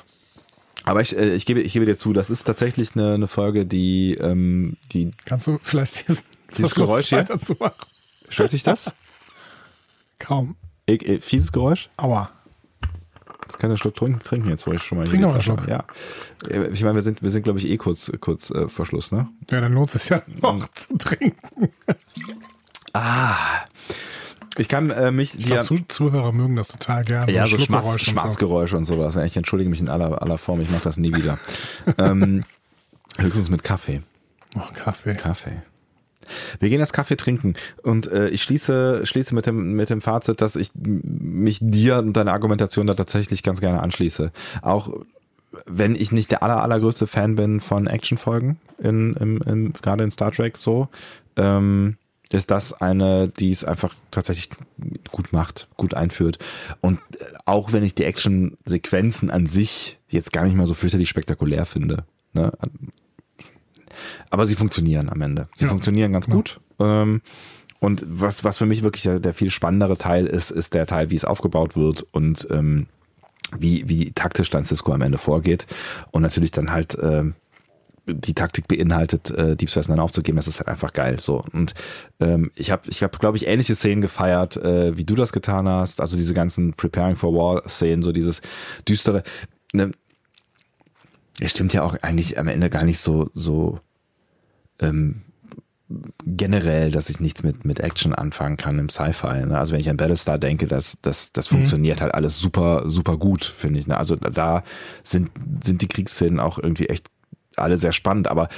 aber ich, äh, ich, gebe, ich gebe dir zu, das ist tatsächlich eine, eine Folge, die, ähm, die. Kannst du vielleicht diesen, dieses Geräusch hier? Zu machen? Stört sich das? Kaum. Ich, ich, fieses Geräusch? Aua. Ich kann einen Schluck trinken jetzt, wo ich schon mal Trink hier einen Schluck. Ja. Ich meine, wir sind, wir sind, glaube ich, eh kurz, kurz äh, vor Schluss, ne? Ja, dann lohnt es ja noch zu trinken. ah. Ich kann äh, mich. Ich glaub, Zuhörer mögen das total gerne. Ja, so, so Schmatz, Schmatzgeräusche und sowas. Ich entschuldige mich in aller, aller Form, ich mache das nie wieder. *laughs* ähm, höchstens mit Kaffee. Oh, Kaffee. Kaffee. Wir gehen jetzt Kaffee trinken und äh, ich schließe, schließe mit dem, mit dem Fazit, dass ich mich dir und deiner Argumentation da tatsächlich ganz gerne anschließe. Auch wenn ich nicht der aller, allergrößte Fan bin von Actionfolgen, in, in, in, gerade in Star Trek so, ähm, ist das eine, die es einfach tatsächlich gut macht, gut einführt. Und auch wenn ich die Action-Sequenzen an sich jetzt gar nicht mal so fürchterlich spektakulär finde, ne? Aber sie funktionieren am Ende. Sie ja. funktionieren ganz gut. Ähm, und was, was für mich wirklich der, der, viel spannendere Teil ist, ist der Teil, wie es aufgebaut wird und ähm, wie, wie taktisch dann Cisco am Ende vorgeht. Und natürlich dann halt äh, die Taktik beinhaltet, äh, Deep Space Nine aufzugeben, das ist halt einfach geil. So und ähm, ich habe, ich habe, glaube ich, ähnliche Szenen gefeiert, äh, wie du das getan hast. Also diese ganzen Preparing for War Szenen, so dieses düstere. Ne, es stimmt ja auch eigentlich am Ende gar nicht so so ähm, generell, dass ich nichts mit, mit Action anfangen kann im Sci-Fi. Ne? Also wenn ich an Battlestar denke, das, das, das mhm. funktioniert halt alles super, super gut, finde ich. Ne? Also da sind, sind die Kriegsszenen auch irgendwie echt alle sehr spannend, aber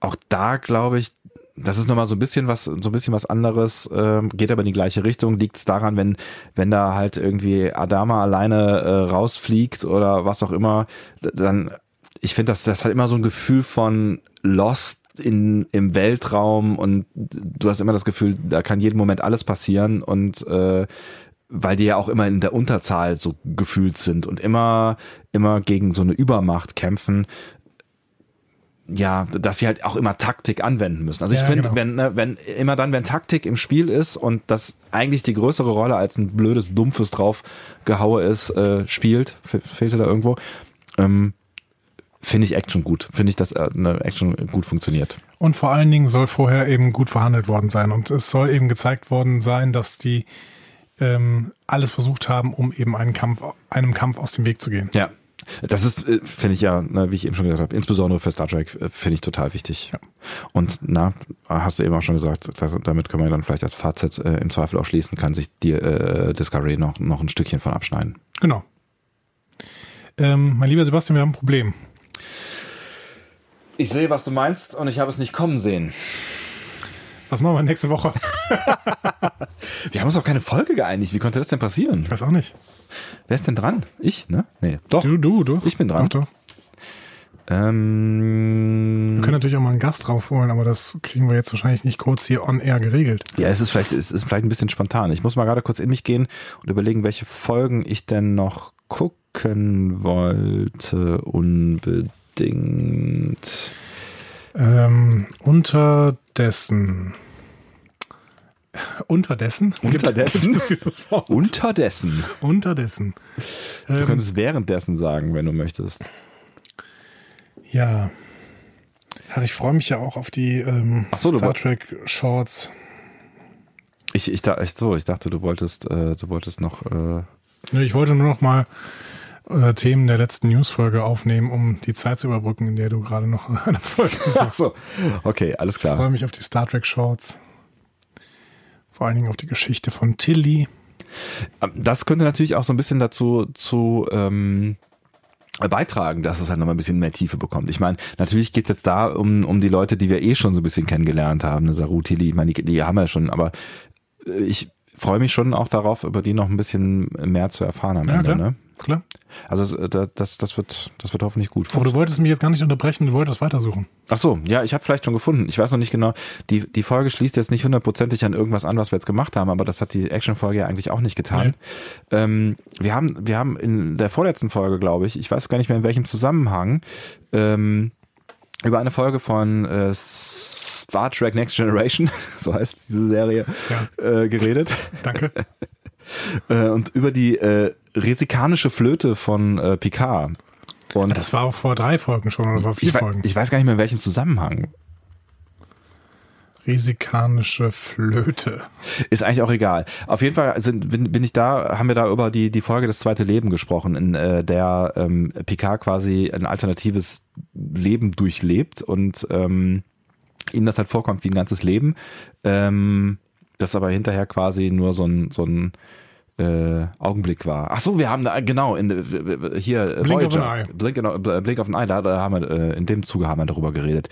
auch da glaube ich, das ist nochmal so ein bisschen was, so ein bisschen was anderes, äh, geht aber in die gleiche Richtung. Liegt es daran, wenn, wenn da halt irgendwie Adama alleine äh, rausfliegt oder was auch immer, dann, ich finde, das, das hat immer so ein Gefühl von Lost in, im Weltraum und du hast immer das Gefühl, da kann jeden Moment alles passieren und äh, weil die ja auch immer in der Unterzahl so gefühlt sind und immer, immer gegen so eine Übermacht kämpfen, ja, dass sie halt auch immer Taktik anwenden müssen. Also ich ja, finde, genau. wenn, ne, wenn, immer dann, wenn Taktik im Spiel ist und das eigentlich die größere Rolle als ein blödes, dumpfes draufgehaue ist, äh, spielt, fehlte da irgendwo, ähm, finde ich Action gut. Finde ich, dass äh, eine Action gut funktioniert. Und vor allen Dingen soll vorher eben gut verhandelt worden sein. Und es soll eben gezeigt worden sein, dass die ähm, alles versucht haben, um eben einen Kampf, einem Kampf aus dem Weg zu gehen. Ja. Das ist, äh, finde ich ja, ne, wie ich eben schon gesagt habe, insbesondere für Star Trek äh, finde ich total wichtig. Ja. Und na, hast du eben auch schon gesagt, dass, damit können wir dann vielleicht als Fazit äh, im Zweifel auch schließen, kann sich die äh, Discovery noch, noch ein Stückchen von abschneiden. Genau. Ähm, mein lieber Sebastian, wir haben ein Problem. Ich sehe, was du meinst und ich habe es nicht kommen sehen. Was machen wir nächste Woche? *laughs* wir haben uns auf keine Folge geeinigt. Wie konnte das denn passieren? Ich weiß auch nicht. Wer ist denn dran? Ich, ne? Nee. Doch. Du, du, du. Ich bin dran. Doch, doch. Ähm, wir können natürlich auch mal einen Gast draufholen, aber das kriegen wir jetzt wahrscheinlich nicht kurz hier on air geregelt. Ja, es ist vielleicht, es ist vielleicht ein bisschen spontan. Ich muss mal gerade kurz in mich gehen und überlegen, welche Folgen ich denn noch gucken wollte unbedingt. Ähm, unterdessen. Unterdessen? Unterdessen? Unterdessen. Unterdessen. Du ähm, könntest währenddessen sagen, wenn du möchtest. Ja. Ich freue mich ja auch auf die ähm, so, Star Trek Shorts. Ich, ich, ich, so, ich dachte, du wolltest, äh, du wolltest noch. Äh ich wollte nur noch mal äh, Themen der letzten Newsfolge aufnehmen, um die Zeit zu überbrücken, in der du gerade noch eine Folge *laughs* sagst. so. Okay, alles klar. Ich freue mich auf die Star Trek Shorts. Vor allen Dingen auf die Geschichte von Tilly. Ähm, das könnte natürlich auch so ein bisschen dazu zu ähm, beitragen, dass es halt nochmal ein bisschen mehr Tiefe bekommt. Ich meine, natürlich geht es jetzt da um, um die Leute, die wir eh schon so ein bisschen kennengelernt haben, eine Saru Tilly, ich meine, die, die haben wir schon, aber äh, ich freue mich schon auch darauf, über die noch ein bisschen mehr zu erfahren am ja, Ende. Klar. Ne? Klar. Also das, das, wird, das wird hoffentlich gut. Aber du wolltest mich jetzt gar nicht unterbrechen, du wolltest weitersuchen. Ach so, ja, ich habe vielleicht schon gefunden. Ich weiß noch nicht genau. Die, die Folge schließt jetzt nicht hundertprozentig an irgendwas an, was wir jetzt gemacht haben, aber das hat die Action-Folge ja eigentlich auch nicht getan. Ähm, wir, haben, wir haben in der vorletzten Folge, glaube ich, ich weiß gar nicht mehr in welchem Zusammenhang, ähm, über eine Folge von äh, Star Trek Next Generation, *laughs* so heißt diese Serie, ja. äh, geredet. Danke. *laughs* äh, und über die äh, resikanische Flöte von äh, Picard. Und das war auch vor drei Folgen schon oder vor vier ich Folgen. Ich weiß gar nicht mehr in welchem Zusammenhang. Resikanische Flöte. Ist eigentlich auch egal. Auf jeden Fall sind, bin, bin ich da, haben wir da über die, die Folge Das zweite Leben gesprochen, in äh, der ähm, Picard quasi ein alternatives Leben durchlebt und ähm, ihm das halt vorkommt wie ein ganzes Leben. Ähm, das aber hinterher quasi nur so ein, so ein äh, Augenblick war. Ach so, wir haben da genau in äh, hier Blink Voyager, of an Eye. Blink, genau, Blink of an Eye, da, da haben wir äh, in dem Zuge haben wir darüber geredet.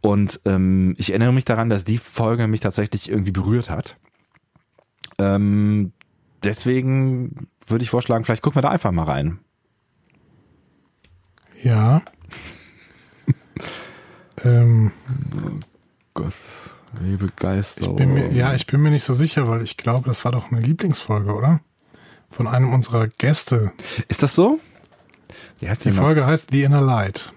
Und ähm, ich erinnere mich daran, dass die Folge mich tatsächlich irgendwie berührt hat. Ähm, deswegen würde ich vorschlagen, vielleicht gucken wir da einfach mal rein. Ja. *laughs* ähm. Oh Gott. Wie begeistert. ja, ich bin mir nicht so sicher, weil ich glaube, das war doch eine Lieblingsfolge, oder? Von einem unserer Gäste. Ist das so? Wie heißt die, die Folge heißt The Inner Light.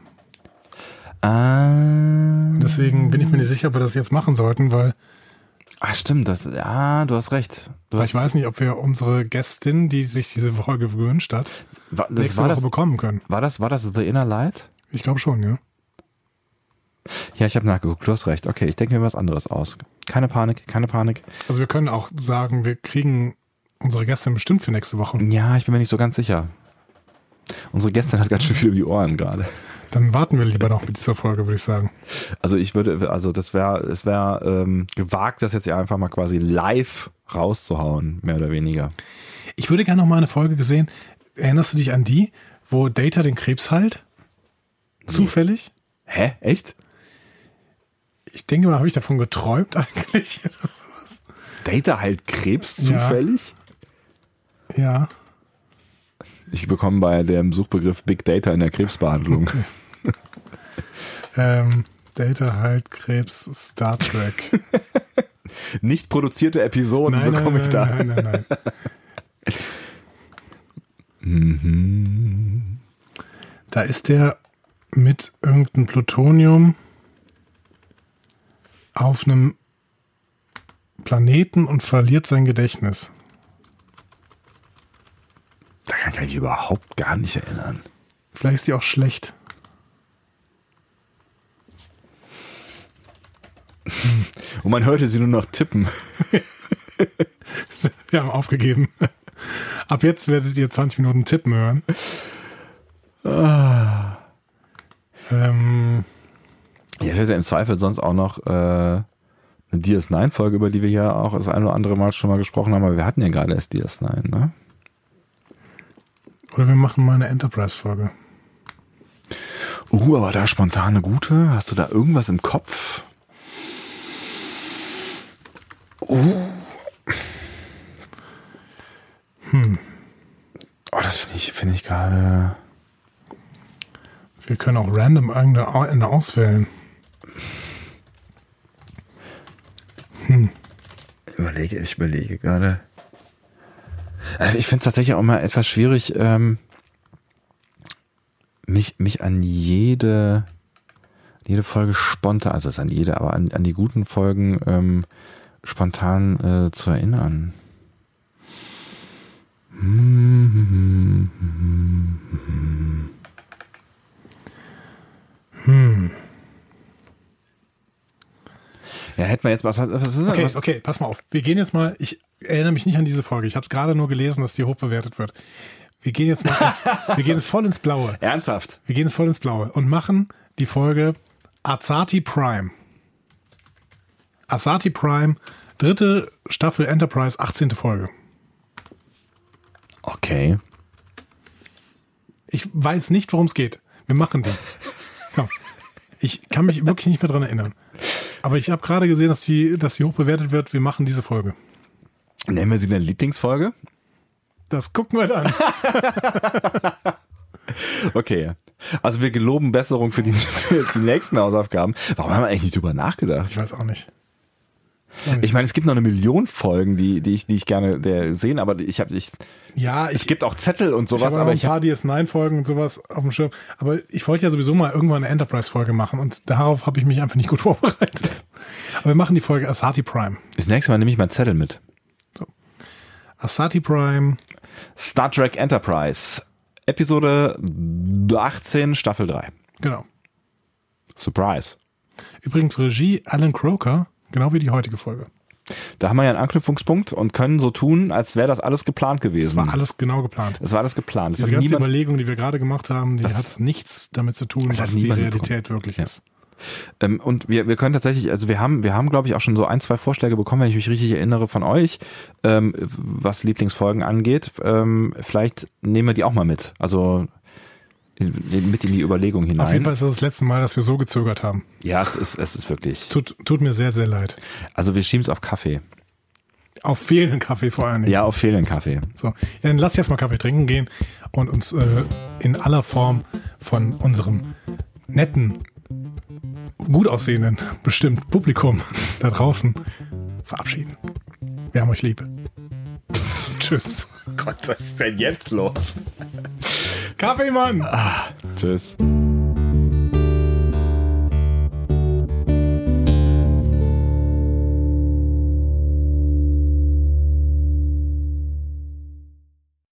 Ah. Deswegen bin ich mir nicht sicher, ob wir das jetzt machen sollten, weil. Ach stimmt, das, ja, du hast recht. Du hast ich weiß nicht, ob wir unsere Gästin, die sich diese Folge gewünscht hat, war, das, nächste war Woche das, bekommen können. War das, war das The Inner Light? Ich glaube schon, ja. Ja, ich habe nachgeguckt, du hast recht. Okay, ich denke mir was anderes aus. Keine Panik, keine Panik. Also wir können auch sagen, wir kriegen unsere Gästin bestimmt für nächste Woche. Ja, ich bin mir nicht so ganz sicher. Unsere Gästin hat ganz schön viel um die Ohren gerade. Dann warten wir lieber noch mit dieser Folge, würde ich sagen. Also ich würde, also das wäre, es wäre ähm, gewagt, das jetzt einfach mal quasi live rauszuhauen, mehr oder weniger. Ich würde gerne noch mal eine Folge gesehen. Erinnerst du dich an die, wo Data den Krebs heilt? Zufällig? Hä? Echt? Ich denke mal, habe ich davon geträumt *laughs* eigentlich? Data halt Krebs zufällig? Ja. ja. Ich bekomme bei dem Suchbegriff Big Data in der Krebsbehandlung. ähm, Data halt Krebs Star Trek. *laughs* Nicht produzierte Episoden nein, bekomme nein, ich da. Nein, nein, nein. *laughs* mhm. Da ist der mit irgendeinem Plutonium auf einem Planeten und verliert sein Gedächtnis. Da kann ich mich überhaupt gar nicht erinnern. Vielleicht ist die auch schlecht. Und man hörte sie nur noch tippen. *laughs* Wir haben aufgegeben. Ab jetzt werdet ihr 20 Minuten tippen hören. Ah. Ähm, ja, ich hätte im Zweifel sonst auch noch äh, eine DS9-Folge, über die wir ja auch das ein oder andere Mal schon mal gesprochen haben, aber wir hatten ja gerade erst DS9, ne? Oder wir machen mal eine Enterprise-Folge. Uh, aber da spontane gute. Hast du da irgendwas im Kopf? Uh. Hm. Oh, das finde ich, finde ich gerade. Wir können auch random irgendeine auswählen. Hm. Überlege, ich überlege gerade. Also ich finde es tatsächlich auch mal etwas schwierig, ähm, mich, mich an jede, jede Folge spontan, also es an jede, aber an, an die guten Folgen ähm, spontan äh, zu erinnern. Hm. Ja, hätten wir jetzt was. was ist okay, was? okay, pass mal auf. Wir gehen jetzt mal. Ich erinnere mich nicht an diese Folge. Ich habe gerade nur gelesen, dass die hoch bewertet wird. Wir gehen jetzt mal. Ins, *laughs* wir gehen jetzt voll ins Blaue. Ernsthaft? Wir gehen jetzt voll ins Blaue und machen die Folge Azati Prime. Asati Prime, dritte Staffel Enterprise, 18. Folge. Okay. Ich weiß nicht, worum es geht. Wir machen die. *laughs* Komm. Ich kann mich wirklich nicht mehr dran erinnern. Aber ich habe gerade gesehen, dass die, dass die hoch bewertet wird. Wir machen diese Folge. Nennen wir sie deine Lieblingsfolge? Das gucken wir dann. *laughs* okay. Also wir geloben Besserung für die, *laughs* für die nächsten Hausaufgaben. Warum haben wir eigentlich nicht drüber nachgedacht? Ich weiß auch nicht. Ich meine, es gibt noch eine Million Folgen, die, die ich, die ich gerne der sehen, aber ich habe ich. Ja, ich, es gibt auch Zettel und sowas, ich aber ein paar DS9-Folgen und sowas auf dem Schirm. Aber ich wollte ja sowieso mal irgendwann eine Enterprise-Folge machen und darauf habe ich mich einfach nicht gut *laughs* vorbereitet. Aber wir machen die Folge Asati Prime. Das nächste Mal nehme ich meinen Zettel mit. So. Asati Prime. Star Trek Enterprise. Episode 18, Staffel 3. Genau. Surprise. Übrigens Regie Alan Croker Genau wie die heutige Folge. Da haben wir ja einen Anknüpfungspunkt und können so tun, als wäre das alles geplant gewesen. Es war alles genau geplant. Es war alles geplant. Die ganze Überlegung, die wir gerade gemacht haben, die hat nichts damit zu tun, was die Realität bekommen. wirklich ja. ist. Ähm, und wir, wir können tatsächlich, also wir haben, wir haben, glaube ich, auch schon so ein, zwei Vorschläge bekommen, wenn ich mich richtig erinnere, von euch, ähm, was Lieblingsfolgen angeht. Ähm, vielleicht nehmen wir die auch mal mit. Also mit in die Überlegung hinein. Auf jeden Fall ist das das letzte Mal, dass wir so gezögert haben. Ja, es ist, es ist wirklich. Tut, tut mir sehr, sehr leid. Also wir schieben es auf Kaffee. Auf fehlenden Kaffee vor allem. Ja, auf fehlenden Kaffee. So, dann lass jetzt mal Kaffee trinken gehen und uns äh, in aller Form von unserem netten, gut aussehenden, bestimmt Publikum *laughs* da draußen verabschieden. Wir haben euch lieb. Tschüss. *laughs* Gott, was ist denn jetzt los? Kaffeemann! Ah, tschüss.